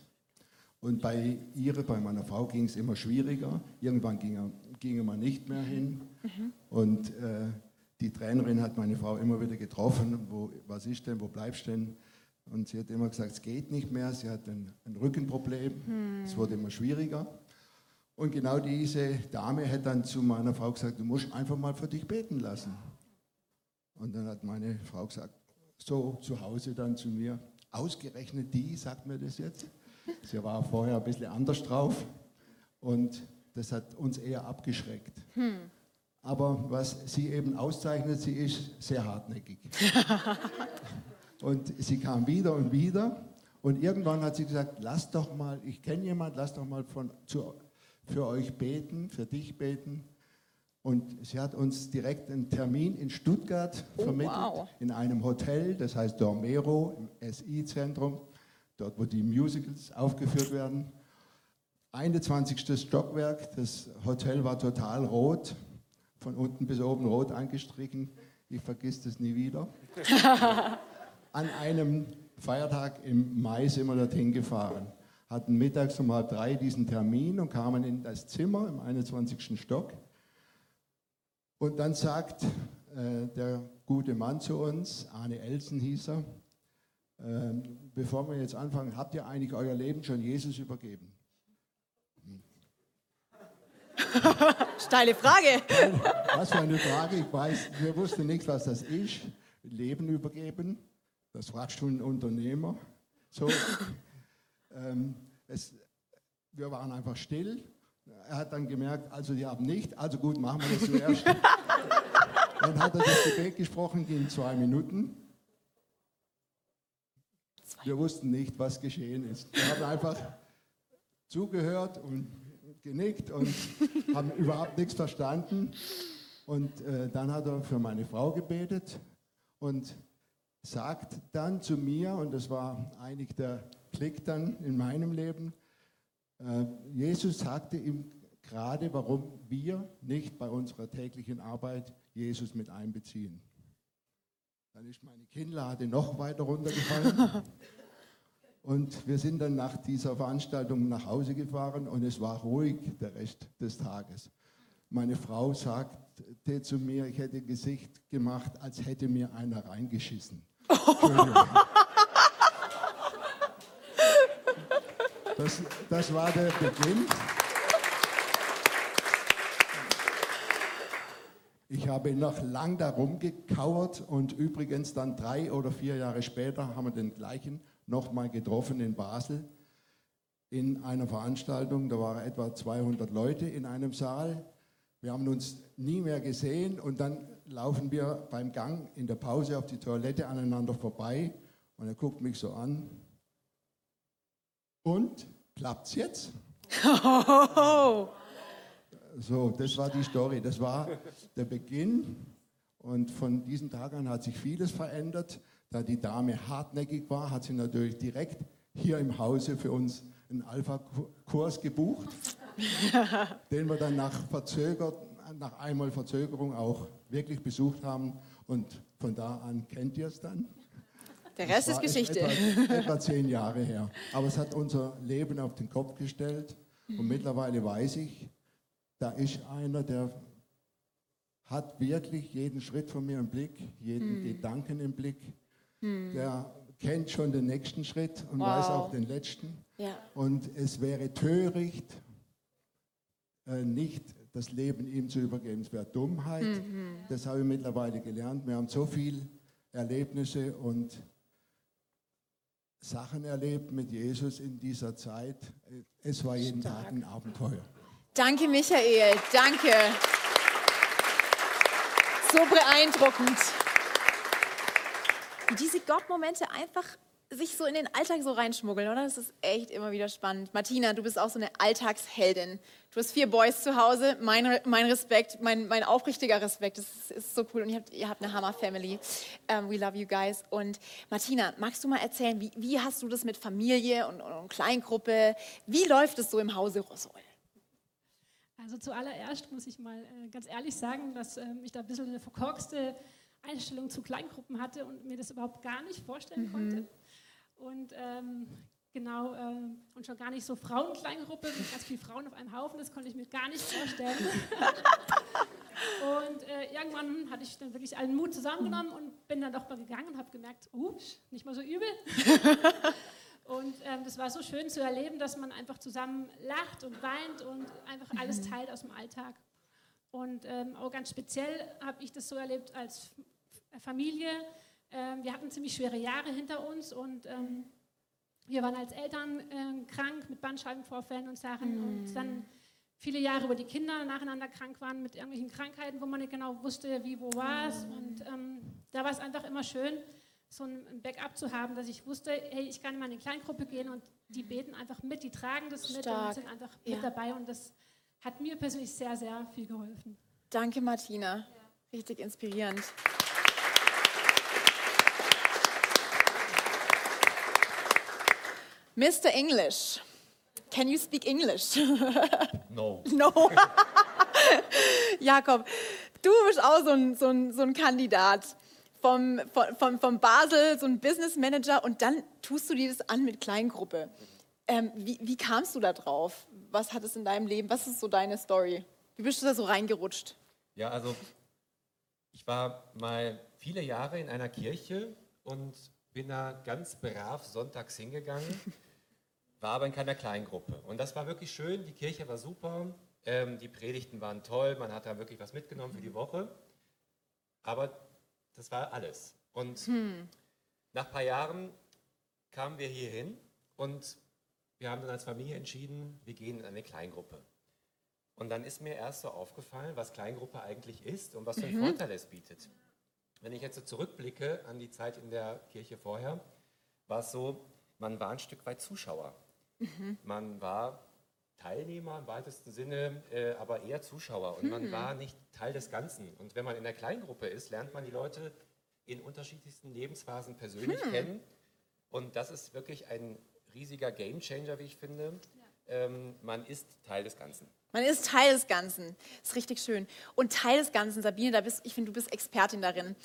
Und bei ihr, bei meiner Frau, ging es immer schwieriger. Irgendwann ging, er, ging man nicht mehr hin. Und äh, die Trainerin hat meine Frau immer wieder getroffen. Wo, was ist denn, wo bleibst du denn? Und sie hat immer gesagt, es geht nicht mehr. Sie hat ein, ein Rückenproblem. Es wurde immer schwieriger. Und genau diese Dame hat dann zu meiner Frau gesagt, du musst einfach mal für dich beten lassen. Und dann hat meine Frau gesagt, so zu Hause dann zu mir, ausgerechnet die, sagt mir das jetzt. Sie war vorher ein bisschen anders drauf und das hat uns eher abgeschreckt. Aber was sie eben auszeichnet, sie ist sehr hartnäckig. und sie kam wieder und wieder und irgendwann hat sie gesagt, lass doch mal, ich kenne jemand, lass doch mal von, zu, für euch beten, für dich beten. Und sie hat uns direkt einen Termin in Stuttgart vermittelt, wow. in einem Hotel, das heißt Dormero im SI-Zentrum, dort wo die Musicals aufgeführt werden. 21. Stockwerk, das Hotel war total rot, von unten bis oben rot angestrichen. Ich vergiss das nie wieder. An einem Feiertag im Mai sind wir dorthin gefahren, hatten mittags um halb drei diesen Termin und kamen in das Zimmer im 21. Stock. Und dann sagt äh, der gute Mann zu uns, Arne Elsen hieß er, ähm, bevor wir jetzt anfangen, habt ihr eigentlich euer Leben schon Jesus übergeben? Steile Frage. Was für eine Frage, ich weiß, wir wussten nicht, was das ist. Leben übergeben, das fragst du einen Unternehmer. So, ähm, es, wir waren einfach still. Er hat dann gemerkt, also die haben nicht, also gut, machen wir das zuerst. dann hat er das Gebet gesprochen, ging zwei Minuten. Wir wussten nicht, was geschehen ist. Wir haben einfach zugehört und genickt und haben überhaupt nichts verstanden. Und äh, dann hat er für meine Frau gebetet und sagt dann zu mir, und das war eigentlich der Klick dann in meinem Leben, äh, Jesus sagte ihm gerade, warum wir nicht bei unserer täglichen Arbeit Jesus mit einbeziehen. Dann ist meine Kinnlade noch weiter runtergefallen. Und wir sind dann nach dieser Veranstaltung nach Hause gefahren und es war ruhig der Rest des Tages. Meine Frau sagte zu mir, ich hätte Gesicht gemacht, als hätte mir einer reingeschissen. Das, das war der Beginn. Ich habe noch lang darum gekauert und übrigens dann drei oder vier Jahre später haben wir den gleichen nochmal getroffen in Basel in einer Veranstaltung. Da waren etwa 200 Leute in einem Saal. Wir haben uns nie mehr gesehen und dann laufen wir beim Gang in der Pause auf die Toilette aneinander vorbei und er guckt mich so an. Und klappt's jetzt? So, das war die Story. Das war der Beginn. Und von diesem Tag an hat sich vieles verändert. Da die Dame hartnäckig war, hat sie natürlich direkt hier im Hause für uns einen Alpha-Kurs gebucht, den wir dann nach, verzögert, nach einmal Verzögerung auch wirklich besucht haben. Und von da an kennt ihr es dann. Der Rest ist Geschichte. Etwa, etwa zehn Jahre her. Aber es hat unser Leben auf den Kopf gestellt. Und mittlerweile weiß ich, da ist einer, der hat wirklich jeden Schritt von mir im Blick, jeden Gedanken im Blick. Der kennt schon den nächsten Schritt und Wow. weiß auch den letzten. Ja. Und es wäre töricht, äh, nicht das Leben ihm zu übergeben. Es wäre Dummheit. Das habe ich mittlerweile gelernt. Wir haben so viele Erlebnisse und Sachen erlebt mit Jesus in dieser Zeit. Es war jeden Tag ein Abenteuer. Danke, Michael. Danke. So beeindruckend. Wie diese Gott-Momente einfach sich so in den Alltag so reinschmuggeln, oder? Das ist echt immer wieder spannend. Martina, du bist auch so eine Alltagsheldin. Du hast vier Boys zu Hause. Mein, mein Respekt, mein, mein aufrichtiger Respekt. Das ist, ist so cool. Und ihr habt, ihr habt eine Hammer-Family. Um, we love you guys. Und Martina, magst du mal erzählen, wie, wie hast du das mit Familie und, und Kleingruppe? Wie läuft es so im Hause Rosol? Also zuallererst muss ich mal äh, ganz ehrlich sagen, dass ähm, ich da ein bisschen eine verkorkste Einstellung zu Kleingruppen hatte und mir das überhaupt gar nicht vorstellen konnte. Und ähm, genau, ähm, und schon gar nicht so Frauenkleingruppe mit ganz vielen Frauen auf einem Haufen, das konnte ich mir gar nicht vorstellen. und äh, irgendwann hatte ich dann wirklich allen Mut zusammengenommen und bin dann doch mal gegangen und habe gemerkt, uh, nicht mal so übel. Und ähm, das war so schön zu erleben, dass man einfach zusammen lacht und weint und einfach alles teilt aus dem Alltag. Und ähm, auch ganz speziell habe ich das so erlebt als Familie. Ähm, wir hatten ziemlich schwere Jahre hinter uns und ähm, wir waren als Eltern äh, krank mit Bandscheibenvorfällen und Sachen und dann viele Jahre, wo die Kinder nacheinander krank waren mit irgendwelchen Krankheiten, wo man nicht genau wusste, wie, wo war es. Und ähm, da war es einfach immer schön, so ein Backup zu haben, dass ich wusste, hey, ich kann in meine Kleingruppe gehen und die beten einfach mit, die tragen das mit Stark. und sind einfach Ja. mit dabei und das hat mir persönlich sehr, sehr viel geholfen. Danke, Martina. Richtig inspirierend. Mr. English, can you speak English? No. No. Jakob, du bist auch so ein, so ein, so ein Kandidat vom, vom, vom, Basel, so ein Business Manager und dann tust du dir das an mit Kleingruppe. Ähm, wie, wie kamst du da drauf? Was hat es in deinem Leben? Was ist so deine Story? Wie bist du da so reingerutscht? Ja, also ich war mal viele Jahre in einer Kirche und bin da ganz brav sonntags hingegangen, war aber in keiner Kleingruppe. Und das war wirklich schön, die Kirche war super, ähm, die Predigten waren toll, man hat da wirklich was mitgenommen für die Woche. Aber das war alles. Und nach ein paar Jahren kamen wir hier hin und wir haben dann als Familie entschieden, wir gehen in eine Kleingruppe. Und dann ist mir erst so aufgefallen, was Kleingruppe eigentlich ist und was für einen Vorteil es bietet. Wenn ich jetzt so zurückblicke an die Zeit in der Kirche vorher, war es so, man war ein Stück weit Zuschauer. Man war Teilnehmer im weitesten Sinne, äh, aber eher Zuschauer und man war nicht Teil des Ganzen. Und wenn man in der Kleingruppe ist, lernt man die Leute in unterschiedlichsten Lebensphasen persönlich kennen. Und das ist wirklich ein riesiger Gamechanger, wie ich finde. Ähm, man ist Teil des Ganzen. Man ist Teil des Ganzen. Ist richtig schön. Und Teil des Ganzen, Sabine, da bist, ich finde, du bist Expertin darin.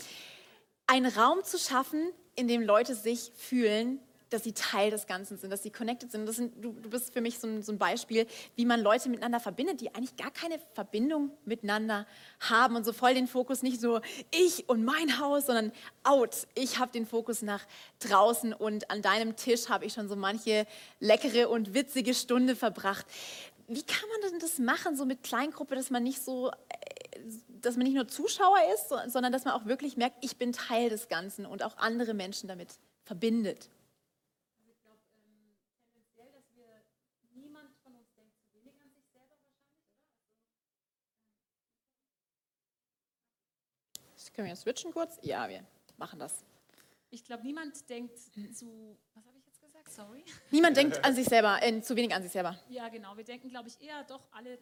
Einen Raum zu schaffen, in dem Leute sich fühlen, dass sie Teil des Ganzen sind, dass sie connected sind. Sind du, du bist für mich so ein, so ein Beispiel, wie man Leute miteinander verbindet, die eigentlich gar keine Verbindung miteinander haben und so voll den Fokus nicht so ich und mein Haus, sondern out. Ich habe den Fokus nach draußen und an deinem Tisch habe ich schon so manche leckere und witzige Stunde verbracht. Wie kann man denn das machen, so mit Kleingruppe, dass man nicht so, äh, dass man nicht nur Zuschauer ist, so- sondern dass man auch wirklich merkt, ich bin Teil des Ganzen und auch andere Menschen damit verbindet? Können wir switchen kurz? Ja, wir machen das. Ich glaube, niemand denkt zu. Was habe ich jetzt gesagt? Sorry. Niemand denkt an sich selber, äh, zu wenig an sich selber. Ja, genau. Wir denken, glaube ich, eher doch alle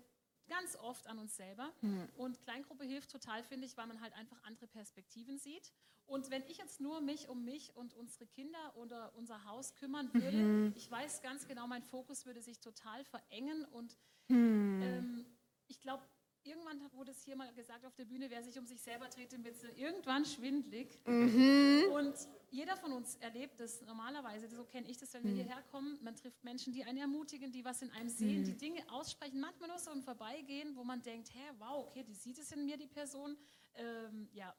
ganz oft an uns selber. Und Kleingruppe hilft total, finde ich, weil man halt einfach andere Perspektiven sieht. Und wenn ich jetzt nur mich um mich und unsere Kinder oder unser Haus kümmern würde, ich weiß ganz genau, mein Fokus würde sich total verengen. Und ähm, ich glaube, irgendwann wurde es hier mal gesagt auf der Bühne, wer sich um sich selber dreht, dem wird irgendwann schwindlig. Und jeder von uns erlebt das normalerweise, so kenne ich das, wenn wir hierher kommen. Man trifft Menschen, die einen ermutigen, die was in einem sehen, die Dinge aussprechen, manchmal nur so im Vorbeigehen, wo man denkt, hä, wow, okay, die sieht es in mir, die Person. Ähm, ja.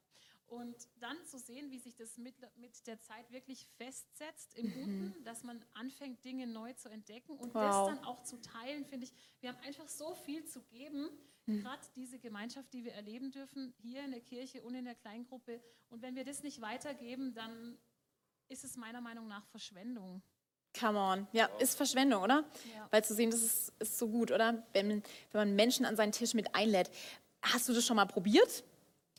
Und dann zu sehen, wie sich das mit, mit der Zeit wirklich festsetzt im Guten, dass man anfängt, Dinge neu zu entdecken und Wow. das dann auch zu teilen, finde ich. Wir haben einfach so viel zu geben, gerade diese Gemeinschaft, die wir erleben dürfen, hier in der Kirche und in der Kleingruppe. Und wenn wir das nicht weitergeben, dann ist es meiner Meinung nach Verschwendung. Come on. Ja, ist Verschwendung, oder? Ja. Weil zu sehen, das ist, ist so gut, oder? Wenn, wenn man Menschen an seinen Tisch mit einlädt. Hast du das schon mal probiert?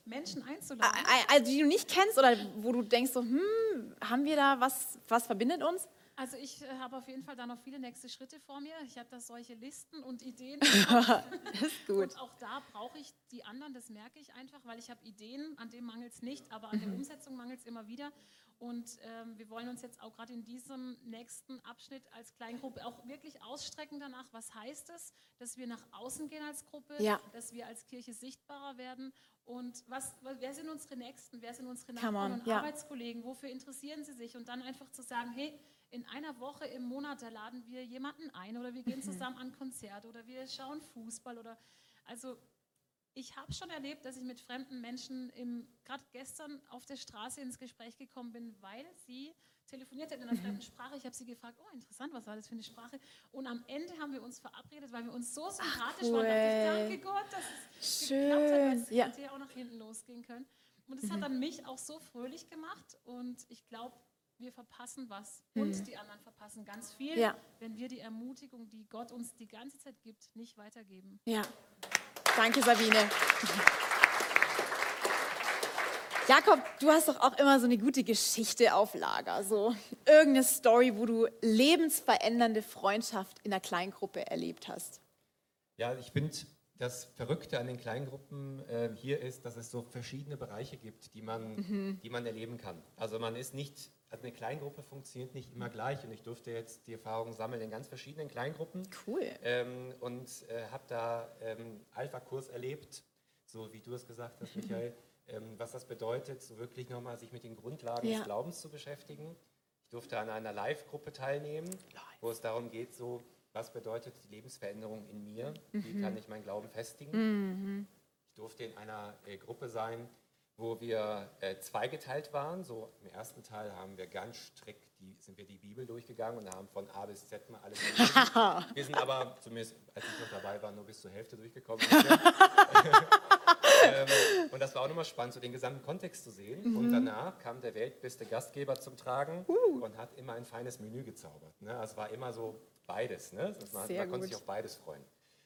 Menschen einzuladen. Also die du nicht kennst oder wo du denkst so, hm, haben wir da was, was verbindet uns? Also ich äh, habe auf jeden Fall da noch viele nächste Schritte vor mir. Ich habe da solche Listen und Ideen. ist gut. Und auch da brauche ich die anderen, das merke ich einfach, weil ich habe Ideen, an dem mangelt es nicht, aber an der Umsetzung mangelt es immer wieder. Und ähm, wir wollen uns jetzt auch gerade in diesem nächsten Abschnitt als Kleingruppe auch wirklich ausstrecken danach, was heißt es, dass wir nach außen gehen als Gruppe, Ja. dass wir als Kirche sichtbarer werden und was, wer sind unsere Nächsten, wer sind unsere Nachbarn und ja. Arbeitskollegen, wofür interessieren sie sich und dann einfach zu sagen, hey, in einer Woche im Monat, da laden wir jemanden ein oder wir Mhm. gehen zusammen an Konzert oder wir schauen Fußball oder also ich habe schon erlebt, dass ich mit fremden Menschen gerade gestern auf der Straße ins Gespräch gekommen bin, weil sie telefoniert hat in einer fremden Sprache. Ich habe sie gefragt, oh interessant, was war das für eine Sprache? Und am Ende haben wir uns verabredet, weil wir uns so sympathisch cool. waren. Dachte ich, danke Gott, dass es Schön, geklappt hat, weil es ja. hätte ja auch nach hinten losgehen können. Und es hat Mhm. dann mich auch so fröhlich gemacht und ich glaube, wir verpassen was Mhm. und die anderen verpassen ganz viel, Ja. wenn wir die Ermutigung, die Gott uns die ganze Zeit gibt, nicht weitergeben. Ja. Danke, Sabine. Jakob, du hast doch auch immer so eine gute Geschichte auf Lager. So irgendeine Story, wo du lebensverändernde Freundschaft in einer Kleingruppe erlebt hast. Ja, ich finde, das Verrückte an den Kleingruppen äh, hier ist, dass es so verschiedene Bereiche gibt, die man, Mhm. die man erleben kann. Also man ist nicht, also eine Kleingruppe funktioniert nicht immer gleich und ich durfte jetzt die Erfahrung sammeln in ganz verschiedenen Kleingruppen. Cool. Ähm, und äh, habe da ähm, Alpha-Kurs erlebt, so wie du es gesagt hast, Michael, ähm, was das bedeutet, so wirklich nochmal sich mit den Grundlagen Ja. des Glaubens zu beschäftigen. Ich durfte an einer Live-Gruppe teilnehmen, wo es darum geht, so was bedeutet die Lebensveränderung in mir, wie Mhm. kann ich meinen Glauben festigen. Mhm. Ich durfte in einer äh, Gruppe sein, wo wir äh, zweigeteilt waren. So im ersten Teil haben wir ganz strikt die, sind wir die Bibel durchgegangen und haben von A bis Z mal alles wir sind aber, zumindest als ich noch dabei war, nur bis zur Hälfte durchgekommen. ähm, und das war auch nochmal spannend, so den gesamten Kontext zu sehen. Mhm. Und danach kam der weltbeste Gastgeber zum Tragen Uh. und hat immer ein feines Menü gezaubert. Ne? Also es war immer so beides. Ne? Man, man konnte sich auf beides freuen.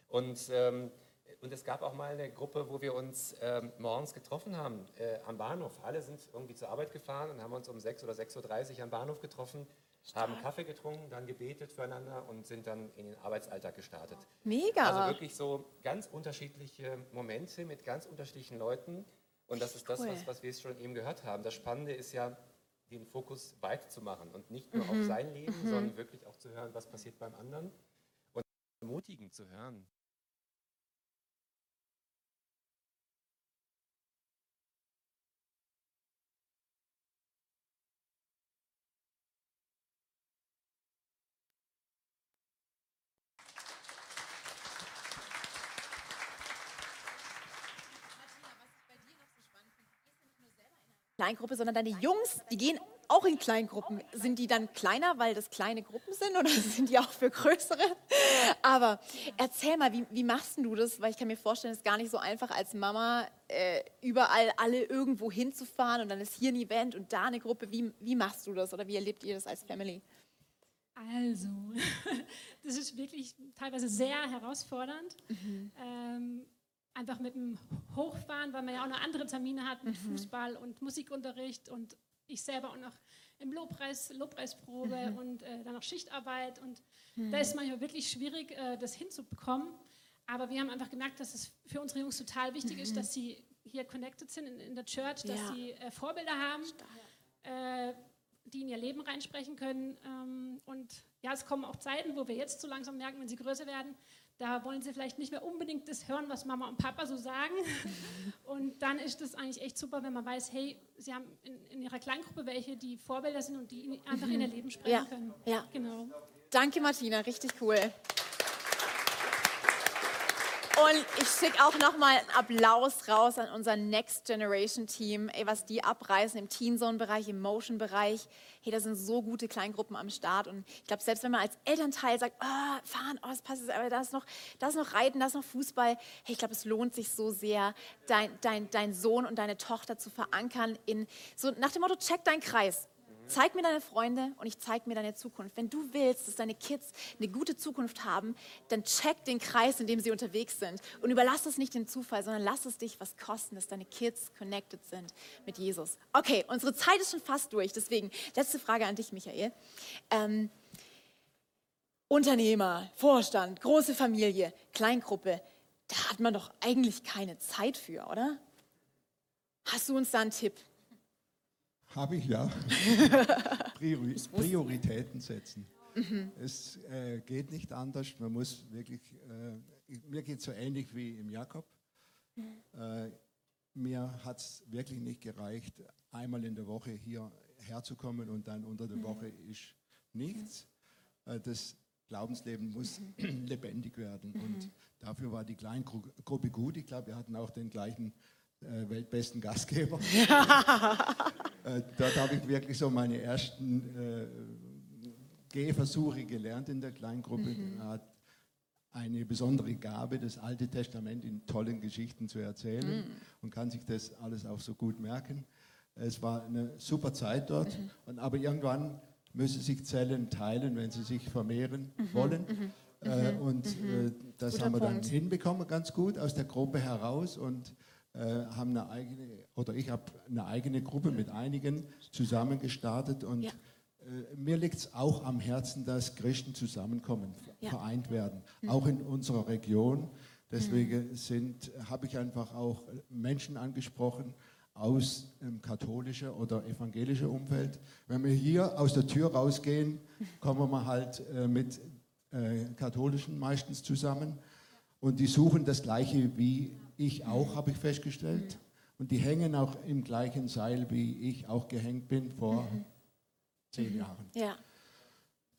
Und, ähm, und es gab auch mal eine Gruppe, wo wir uns ähm, morgens getroffen haben äh, am Bahnhof. Alle sind irgendwie zur Arbeit gefahren und haben uns um 6 oder 6.30 Uhr am Bahnhof getroffen, haben Kaffee getrunken, dann gebetet füreinander und sind dann in den Arbeitsalltag gestartet. Mega. Also wirklich so ganz unterschiedliche Momente mit ganz unterschiedlichen Leuten. Und das ist das, cool. was, was wir jetzt schon eben gehört haben. Das Spannende ist ja, den Fokus weit zu machen und nicht nur Mhm. auf sein Leben, Mhm. sondern wirklich auch zu hören, was passiert beim anderen und ermutigend zu hören. Kleingruppe, sondern deine Jungs, die gehen auch in Kleingruppen. Sind die dann kleiner, weil das kleine Gruppen sind oder sind die auch für größere? Aber erzähl mal, wie, wie machst du das? Weil ich kann mir vorstellen, es ist gar nicht so einfach als Mama, äh, überall alle irgendwo hinzufahren und dann ist hier ein Event und da eine Gruppe. Wie, wie machst du das oder wie erlebt ihr das als Family? Also, das ist wirklich teilweise sehr herausfordernd. Mhm. Ähm, einfach mit dem Hochfahren, weil man ja auch noch andere Termine hat mit Mhm. Fußball und Musikunterricht und ich selber auch noch im Lobpreis, Lobpreisprobe Mhm. und äh, dann noch Schichtarbeit und Mhm. da ist manchmal wirklich schwierig, äh, das hinzubekommen. Aber wir haben einfach gemerkt, dass es für unsere Jungs total wichtig ist, Mhm. dass sie hier connected sind in, in der Church, dass Ja. sie äh, Vorbilder haben, äh, die in ihr Leben reinsprechen können. Ähm, und ja, es kommen auch Zeiten, wo wir jetzt so langsam merken, wenn sie größer werden, da wollen sie vielleicht nicht mehr unbedingt das hören, was Mama und Papa so sagen. Und dann ist es eigentlich echt super, wenn man weiß, hey, sie haben in, in ihrer Kleingruppe welche, die Vorbilder sind und die in- einfach in ihr Leben sprechen Ja, können. ja. Genau. Danke, Martina, richtig cool. Und ich schicke auch nochmal einen Applaus raus an unser Next Generation Team, ey, was die abreißen im Teen Zone Bereich, im Motion Bereich. Hey, da sind so gute Kleingruppen am Start und ich glaube, selbst wenn man als Elternteil sagt, oh, fahren, oh, das passt, aber da ist noch, noch Reiten, da ist noch Fußball. Hey, ich glaube, es lohnt sich so sehr, dein, dein, dein Sohn und deine Tochter zu verankern in so nach dem Motto, check deinen Kreis. Zeig mir deine Freunde und ich zeig mir deine Zukunft. Wenn du willst, dass deine Kids eine gute Zukunft haben, dann check den Kreis, in dem sie unterwegs sind. Und überlass es nicht dem Zufall, sondern lass es dich was kosten, dass deine Kids connected sind mit Jesus. Okay, unsere Zeit ist schon fast durch. Deswegen, letzte Frage an dich, Michael. Ähm, Unternehmer, Vorstand, große Familie, Kleingruppe, da hat man doch eigentlich keine Zeit für, oder? Hast du uns da einen Tipp? Habe ich ja. Priori Prioritäten setzen. Mhm. Es äh, geht nicht anders. Man muss wirklich, äh, mir geht es so ähnlich wie im Jakob. Äh, mir hat es wirklich nicht gereicht, einmal in der Woche hier herzukommen und dann unter der Mhm. Woche ist nichts. Äh, das Glaubensleben muss lebendig werden. Und dafür war die Kleingruppe gut. Ich glaube, wir hatten auch den gleichen weltbesten Gastgeber. äh, dort habe ich wirklich so meine ersten äh, Gehversuche gelernt in der Kleingruppe. Er hat eine besondere Gabe, das Alte Testament in tollen Geschichten zu erzählen und kann sich das alles auch so gut merken. Es war eine super Zeit dort, und, aber irgendwann müssen sich Zellen teilen, wenn sie sich vermehren wollen. Äh, und äh, das Guter haben wir dann Punkt. hinbekommen, ganz gut aus der Gruppe heraus und äh, haben eine eigene, oder ich habe eine eigene Gruppe mit einigen zusammen gestartet und Ja. äh, mir liegt es auch am Herzen, dass Christen zusammenkommen, Ja. vereint werden, Mhm. auch in unserer Region. Deswegen sind, habe ich einfach auch Menschen angesprochen aus dem katholischen oder evangelischen Umfeld. Wenn wir hier aus der Tür rausgehen, kommen wir halt äh, mit äh, katholischen meistens zusammen und die suchen das Gleiche wie ich auch, habe ich festgestellt. Und die hängen auch im gleichen Seil, wie ich auch gehängt bin vor zehn Jahren. Ja.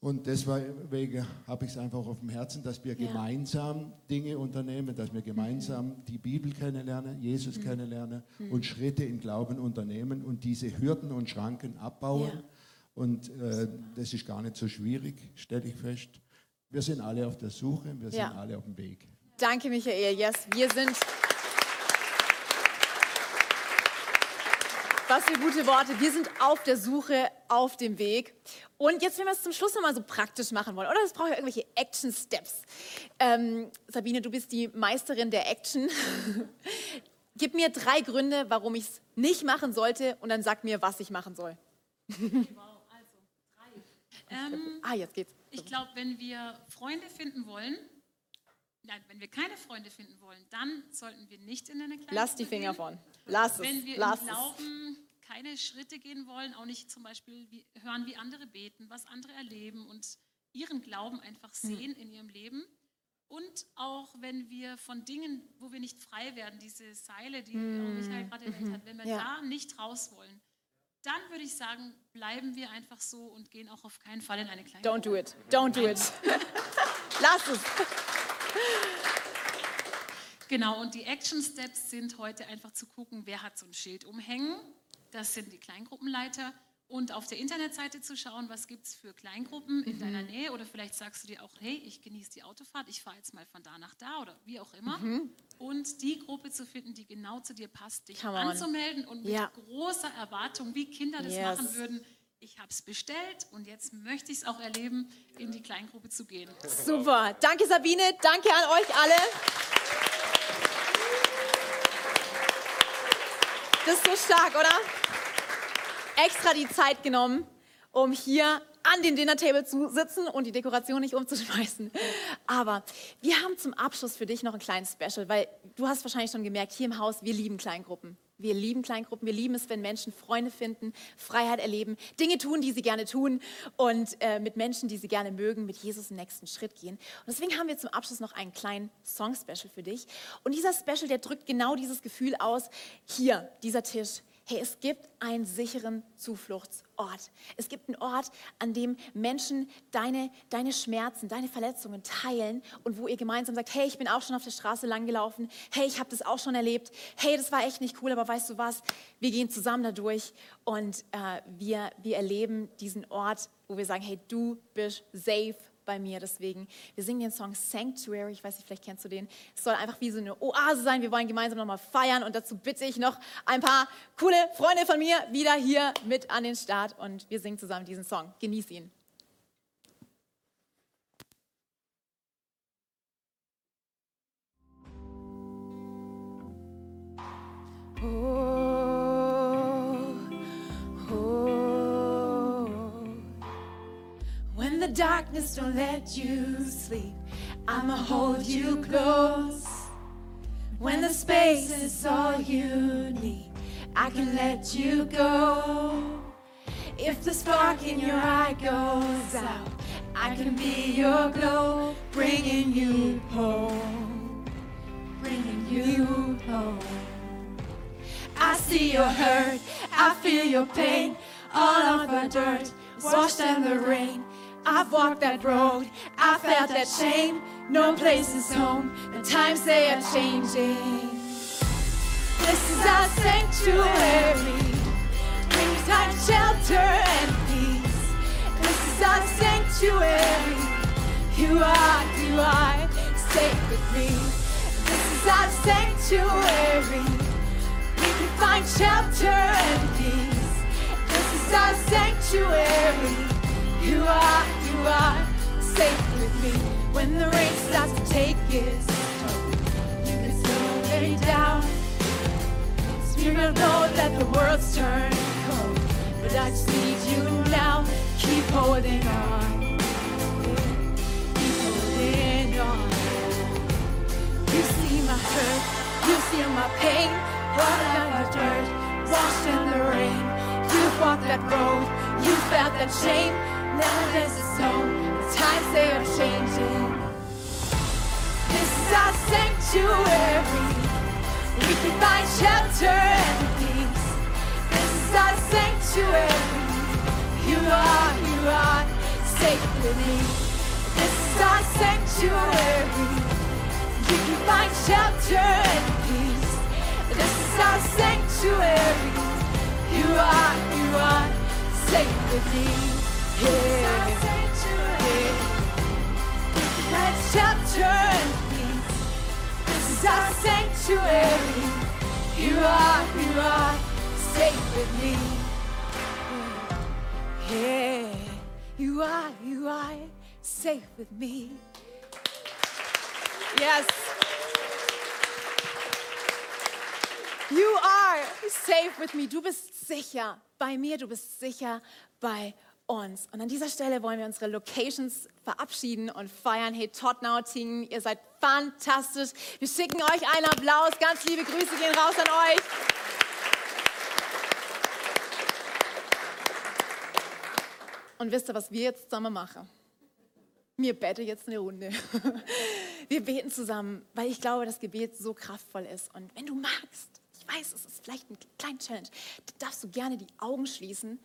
Und deswegen habe ich es einfach auf dem Herzen, dass wir Ja. gemeinsam Dinge unternehmen, dass wir gemeinsam die Bibel kennenlernen, Jesus Mhm. kennenlernen Mhm. und Schritte in Glauben unternehmen und diese Hürden und Schranken abbauen. Ja. Und äh, das ist gar nicht so schwierig, stelle ich fest. Wir sind alle auf der Suche, wir sind Ja. alle auf dem Weg. Danke, Michael. Yes, wir sind. Was für gute Worte. Wir sind auf der Suche, auf dem Weg. Und jetzt, wenn wir es zum Schluss nochmal so praktisch machen wollen, oder? Es braucht ja irgendwelche Action-Steps. Ähm, Sabine, du bist die Meisterin der Action. Gib mir drei Gründe, warum ich es nicht machen sollte, und dann sag mir, was ich machen soll. Ähm, Ah, jetzt geht's. Ich glaube, wenn wir Freunde finden wollen, nein, wenn wir keine Freunde finden wollen, dann sollten wir nicht in eine kleine Lass die Finger gehen. von. Lass es. Wenn wir Lass im es. Glauben keine Schritte gehen wollen, auch nicht zum Beispiel wie, hören, wie andere beten, was andere erleben und ihren Glauben einfach Hm. sehen in ihrem Leben. Und auch wenn wir von Dingen, wo wir nicht frei werden, diese Seile, die auch Michael gerade erwähnt Mhm. hat, wenn wir Ja. da nicht raus wollen, dann würde ich sagen, bleiben wir einfach so und gehen auch auf keinen Fall in eine kleine Don't do it. Don't do it. Lass es. Genau, und die Action Steps sind heute einfach zu gucken, wer hat so ein Schild umhängen. Das sind die Kleingruppenleiter. Und auf der Internetseite zu schauen, was gibt es für Kleingruppen in Mhm. deiner Nähe. Oder vielleicht sagst du dir auch, hey, ich genieße die Autofahrt, ich fahre jetzt mal von da nach da oder wie auch immer. Mhm. Und die Gruppe zu finden, die genau zu dir passt, dich Come on. anzumelden und mit Ja. großer Erwartung, wie Kinder das Yes. machen würden. Ich habe es bestellt und jetzt möchte ich es auch erleben, in die Kleingruppe zu gehen. Super. Danke, Sabine. Danke an euch alle. Das ist so stark, oder? Extra die Zeit genommen, um hier an den Dinnertable zu sitzen und die Dekoration nicht umzuschmeißen. Aber wir haben zum Abschluss für dich noch ein kleines Special, weil du hast wahrscheinlich schon gemerkt, hier im Haus, wir lieben Kleingruppen. Wir lieben Kleingruppen, wir lieben es, wenn Menschen Freunde finden, Freiheit erleben, Dinge tun, die sie gerne tun und äh, mit Menschen, die sie gerne mögen, mit Jesus den nächsten Schritt gehen. Und deswegen haben wir zum Abschluss noch einen kleinen Song-Special für dich. Und dieser Special, der drückt genau dieses Gefühl aus. Hier, dieser Tisch. Hey, es gibt einen sicheren Zufluchtsort. Es gibt einen Ort, an dem Menschen deine, deine Schmerzen, deine Verletzungen teilen und wo ihr gemeinsam sagt, hey, ich bin auch schon auf der Straße langgelaufen, hey, ich habe das auch schon erlebt, hey, das war echt nicht cool, aber weißt du was, wir gehen zusammen da durch und äh, wir, wir erleben diesen Ort, wo wir sagen, hey, du bist safe bei mir. Deswegen, wir singen den Song Sanctuary. Ich weiß nicht, vielleicht kennst du den. Es soll einfach wie so eine Oase sein. Wir wollen gemeinsam nochmal feiern und dazu bitte ich noch ein paar coole Freunde von mir wieder hier mit an den Start und wir singen zusammen diesen Song. Genieß ihn. Oh, darkness don't let you sleep, I'ma hold you close. When the space is all you need, I can let you go. If the spark in your eye goes out, I can be your glow, bringing you home, bringing you home. I see your hurt, I feel your pain, all of our dirt, washed in the rain. I've walked that road, I felt that shame. No place is home, and times they are changing. This is our sanctuary. We find shelter and peace. This is our sanctuary. You are, you are safe with me. This is our sanctuary. We can find shelter and peace. This is our sanctuary. You are, you are safe with me. When the rain starts to take its toll, you can still lay down. Spirit, know that the world's turned cold, but I just need you now. Keep holding on. Keep holding on. You see my hurt, you see my pain, walked on the dirt, washed in the rain. You've walked that road, you felt that shame. Now there's a home, the times they are changing. This is our sanctuary. We can find shelter and peace. This is our sanctuary. You are, you are safe with me. This is our sanctuary. You can find shelter and peace. This is our sanctuary. You are, you are safe with me. Shelter and. This is our sanctuary. You are safe with me. Yeah. You are, you are safe with me. Yes. You are safe with me. Du bist sicher bei mir, du bist sicher bei uns. Und an dieser Stelle wollen wir unsere Locations verabschieden und feiern. Hey, Tottenau, Tingen, ihr seid fantastisch. Wir schicken euch einen Applaus. Ganz liebe Grüße gehen raus an euch. Und wisst ihr, was wir jetzt zusammen machen? Wir beten jetzt eine Runde. Wir beten zusammen, weil ich glaube, dass Gebet so kraftvoll ist. Und wenn du magst, ich weiß, es ist vielleicht ein kleiner Challenge, darfst du gerne die Augen schließen,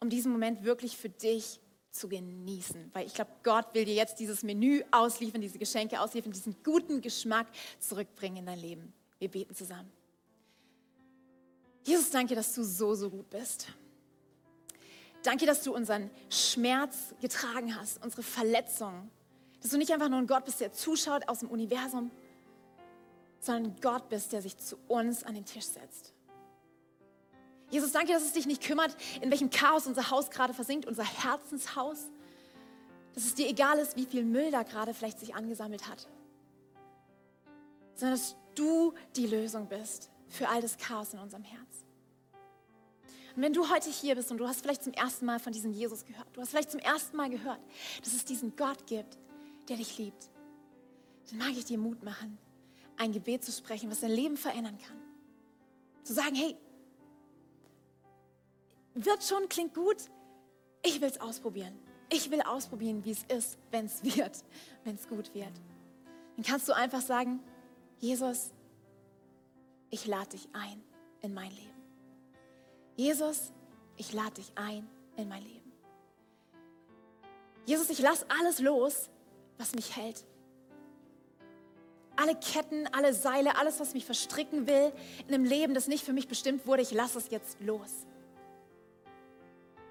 um diesen Moment wirklich für dich zu genießen. Weil ich glaube, Gott will dir jetzt dieses Menü ausliefern, diese Geschenke ausliefern, diesen guten Geschmack zurückbringen in dein Leben. Wir beten zusammen. Jesus, danke, dass du so, so gut bist. Danke, dass du unseren Schmerz getragen hast, unsere Verletzungen. Dass du nicht einfach nur ein Gott bist, der zuschaut aus dem Universum, sondern ein Gott bist, der sich zu uns an den Tisch setzt. Jesus, danke, dass es dich nicht kümmert, in welchem Chaos unser Haus gerade versinkt, unser Herzenshaus. Dass es dir egal ist, wie viel Müll da gerade vielleicht sich angesammelt hat. Sondern dass du die Lösung bist für all das Chaos in unserem Herz. Und wenn du heute hier bist und du hast vielleicht zum ersten Mal von diesem Jesus gehört, du hast vielleicht zum ersten Mal gehört, dass es diesen Gott gibt, der dich liebt, dann mag ich dir Mut machen, ein Gebet zu sprechen, was dein Leben verändern kann. Zu sagen, hey, wird schon, klingt gut, ich will es ausprobieren. Ich will ausprobieren, wie es ist, wenn es wird, wenn es gut wird. Dann kannst du einfach sagen, Jesus, ich lade dich ein in mein Leben. Jesus, ich lade dich ein in mein Leben. Jesus, ich lasse alles los, was mich hält. Alle Ketten, alle Seile, alles, was mich verstricken will in einem Leben, das nicht für mich bestimmt wurde, ich lasse es jetzt los.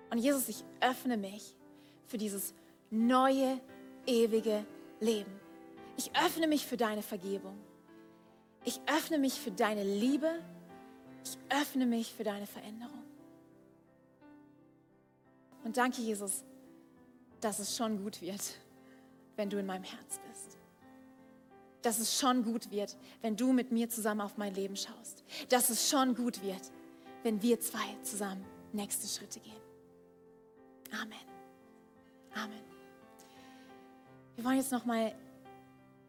Und Jesus, ich öffne mich für dieses neue, ewige Leben. Ich öffne mich für deine Vergebung. Ich öffne mich für deine Liebe. Ich öffne mich für deine Veränderung. Und danke, Jesus, dass es schon gut wird, wenn du in meinem Herz bist. Dass es schon gut wird, wenn du mit mir zusammen auf mein Leben schaust. Dass es schon gut wird, wenn wir zwei zusammen nächste Schritte gehen. Amen. Amen. Wir wollen jetzt nochmal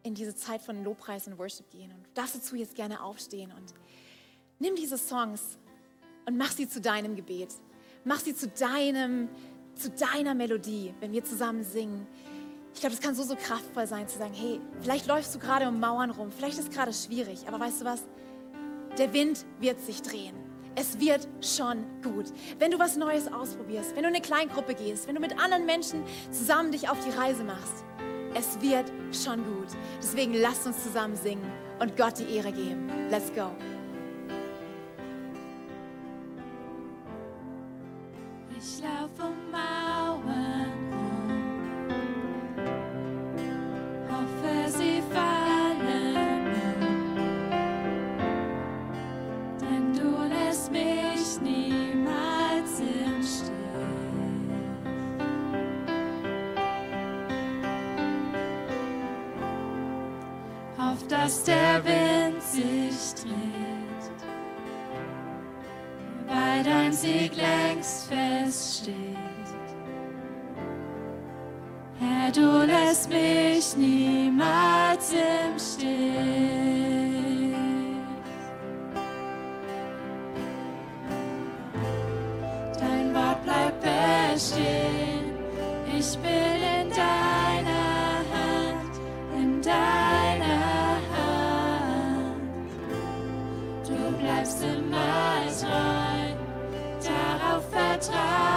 in diese Zeit von Lobpreis und Worship gehen. Und du darfst dazu jetzt gerne aufstehen und nimm diese Songs und mach sie zu deinem Gebet. Mach sie zu deinem, zu deiner Melodie, wenn wir zusammen singen. Ich glaube, es kann so, so kraftvoll sein zu sagen, hey, vielleicht läufst du gerade um Mauern rum, vielleicht ist es gerade schwierig, aber weißt du was? Der Wind wird sich drehen. Es wird schon gut. Wenn du was Neues ausprobierst, wenn du in eine Kleingruppe gehst, wenn du mit anderen Menschen zusammen dich auf die Reise machst, es wird schon gut. Deswegen lasst uns zusammen singen und Gott die Ehre geben. Let's go. Niemals im Stich. Dein Wort bleibt bestehen. Ich bin in deiner Hand, in deiner Hand. Du bleibst immer treu, darauf vertraue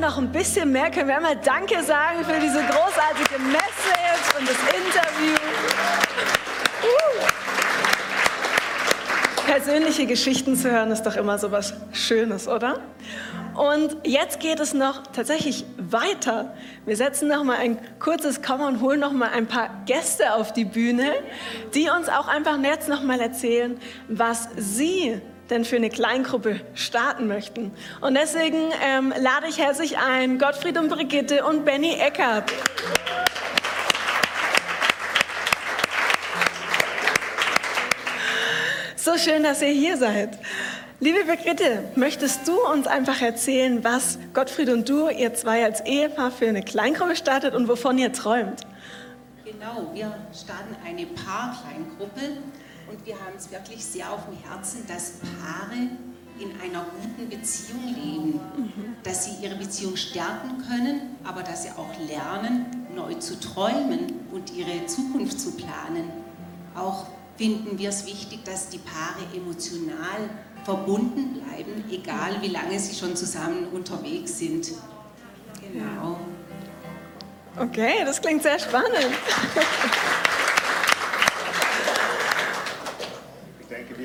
noch ein bisschen mehr? Können wir einmal Danke sagen für diese großartige Message und das Interview? Uh. Persönliche Geschichten zu hören ist doch immer so was Schönes, oder? Und jetzt geht es noch tatsächlich weiter. Wir setzen noch mal ein kurzes Komma und holen noch mal ein paar Gäste auf die Bühne, die uns auch einfach jetzt noch mal erzählen, was sie denn für eine Kleingruppe starten möchten. Und deswegen ähm, lade ich herzlich ein Gottfried und Brigitte und Benny Eckert. So schön, dass ihr hier seid. Liebe Brigitte, möchtest du uns einfach erzählen, was Gottfried und du, ihr zwei als Ehepaar, für eine Kleingruppe startet und wovon ihr träumt? Genau, wir starten eine Paarkleingruppe und wir haben es wirklich sehr auf dem Herzen, dass Paare in einer guten Beziehung leben, dass sie ihre Beziehung stärken können, aber dass sie auch lernen, neu zu träumen und ihre Zukunft zu planen. Auch finden wir es wichtig, dass die Paare emotional verbunden bleiben, egal wie lange sie schon zusammen unterwegs sind. Genau. Okay, das klingt sehr spannend. Ich denke,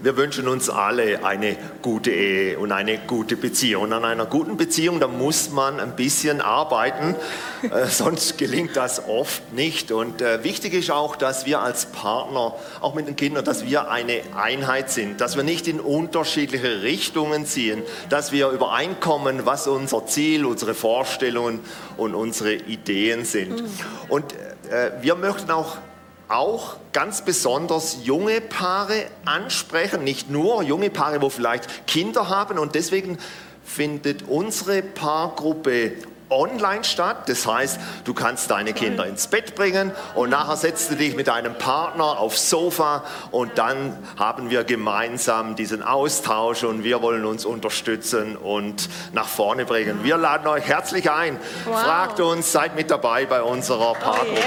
wir, wünschen uns alle eine gute Ehe und eine gute Beziehung. Und an einer guten Beziehung, da muss man ein bisschen arbeiten, äh, sonst gelingt das oft nicht. Und äh, wichtig ist auch, dass wir als Partner, auch mit den Kindern, dass wir eine Einheit sind, dass wir nicht in unterschiedliche Richtungen ziehen, dass wir übereinkommen, was unser Ziel, unsere Vorstellungen und unsere Ideen sind. Und äh, wir möchten auch auch ganz besonders junge Paare ansprechen, nicht nur junge Paare, wo vielleicht Kinder haben und deswegen findet unsere Paargruppe online statt. Das heißt, du kannst deine Kinder ins Bett bringen und nachher setzt du dich mit deinem Partner aufs Sofa und dann haben wir gemeinsam diesen Austausch und wir wollen uns unterstützen und nach vorne bringen. Wir laden euch herzlich ein. Wow. Fragt uns, seid mit dabei bei unserer Paargruppe.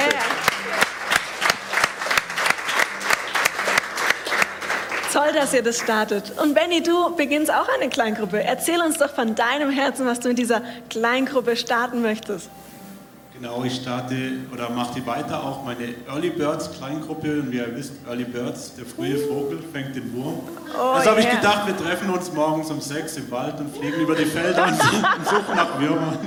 Toll, dass ihr das startet. Und Benny, du beginnst auch eine Kleingruppe. Erzähl uns doch von deinem Herzen, was du in dieser Kleingruppe starten möchtest. Genau, ich starte oder mache die weiter auch meine Early Birds Kleingruppe. Und wie ihr wisst, Early Birds, der frühe Vogel, fängt den Wurm. Oh, also habe ich yeah. gedacht, wir treffen uns morgens um sechs im Wald und fliegen über die Felder und suchen nach Würmern.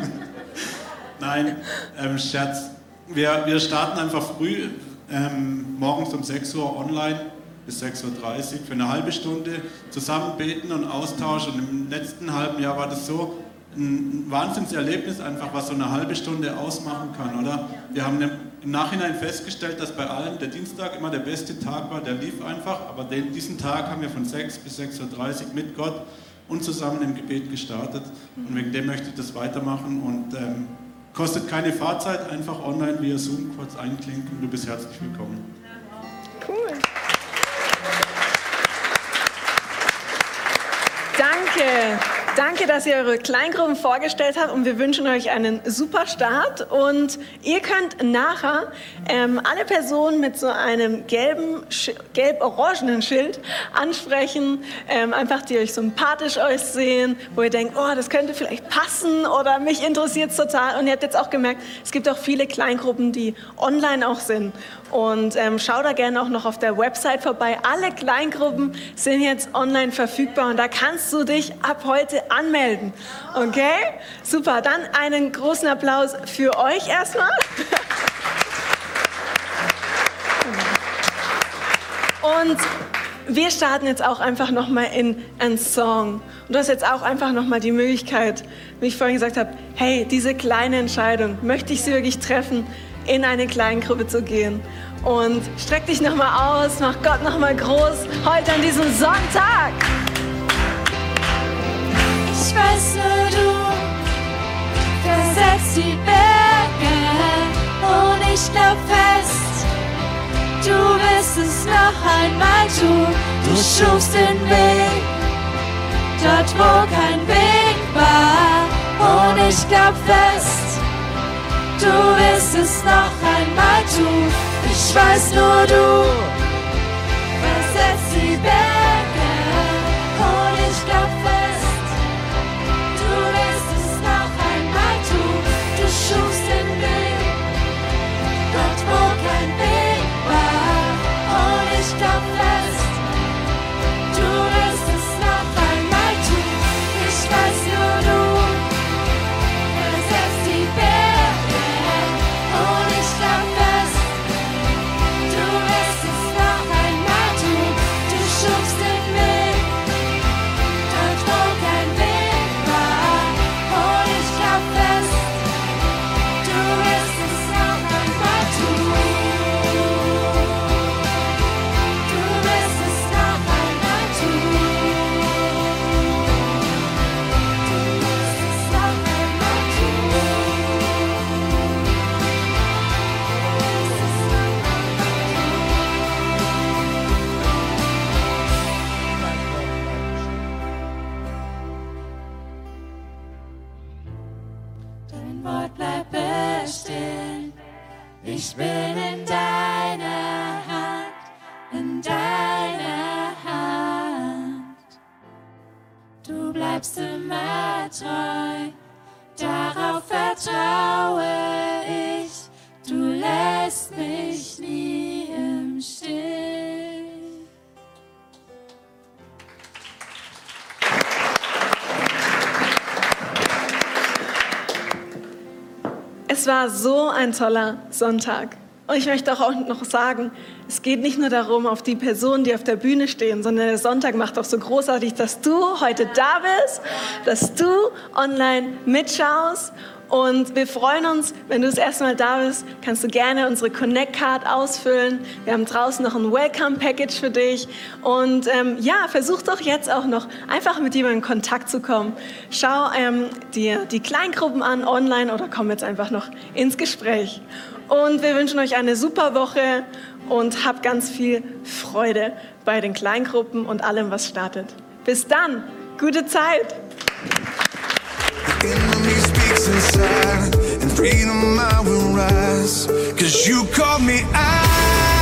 Nein, ähm, Scherz. Wir, wir starten einfach früh, ähm, morgens um 6 Uhr online bis 6.30 Uhr für eine halbe Stunde zusammen beten und austauschen. Und im letzten halben Jahr war das so ein Wahnsinnserlebnis einfach, was so eine halbe Stunde ausmachen kann, oder? Wir haben im Nachhinein festgestellt, dass bei allen der Dienstag immer der beste Tag war, der lief einfach, aber den, diesen Tag haben wir von 6 bis 6.30 Uhr mit Gott und zusammen im Gebet gestartet. Und wegen dem möchte ich das weitermachen und ähm, kostet keine Fahrzeit, einfach online via Zoom kurz einklinken. Du bist herzlich willkommen. Cool. Danke. Danke, dass ihr eure Kleingruppen vorgestellt habt und wir wünschen euch einen super Start. Und ihr könnt nachher ähm, alle Personen mit so einem gelben, gelb-orangenen Schild ansprechen, ähm, einfach die euch sympathisch aussehen, wo ihr denkt, oh, das könnte vielleicht passen oder mich interessiert es total. Und ihr habt jetzt auch gemerkt, es gibt auch viele Kleingruppen, die online auch sind. Und ähm, schau da gerne auch noch auf der Website vorbei. Alle Kleingruppen sind jetzt online verfügbar und da kannst du dich ab heute anmelden. Okay? Super. Dann einen großen Applaus für euch erstmal. Und wir starten jetzt auch einfach nochmal in einen Song. Und du hast jetzt auch einfach nochmal die Möglichkeit, wie ich vorhin gesagt habe, hey, diese kleine Entscheidung, möchte ich sie wirklich treffen, in eine Kleingruppe zu gehen? Und streck dich nochmal aus, mach Gott nochmal groß, heute an diesem Sonntag. Ich weiß nur du versetzt die Berge und ich glaub fest, du wirst es noch einmal tun. Du schufst den Weg, dort wo kein Weg war und ich glaub fest, du wirst es noch einmal tun. Ich weiß nur du versetzt die Berge Ich bin in deiner Hand, in deiner Hand. Du bleibst immer treu, darauf vertraue ich. Du lässt mich nie Es war so ein toller Sonntag. Und ich möchte auch noch sagen, es geht nicht nur darum, auf die Personen, die auf der Bühne stehen, sondern der Sonntag macht auch so großartig, dass du heute da bist, dass du online mitschaust und wir freuen uns, wenn du das erste Mal da bist, kannst du gerne unsere Connect Card ausfüllen. Wir haben draußen noch ein Welcome Package für dich. Und ähm, ja, versuch doch jetzt auch noch einfach mit jemandem in Kontakt zu kommen. Schau ähm, dir die Kleingruppen an online oder komm jetzt einfach noch ins Gespräch. Und wir wünschen euch eine super Woche und hab ganz viel Freude bei den Kleingruppen und allem, was startet. Bis dann, gute Zeit! breaks inside, and freedom I will rise. Cause you called me out.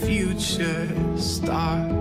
future star.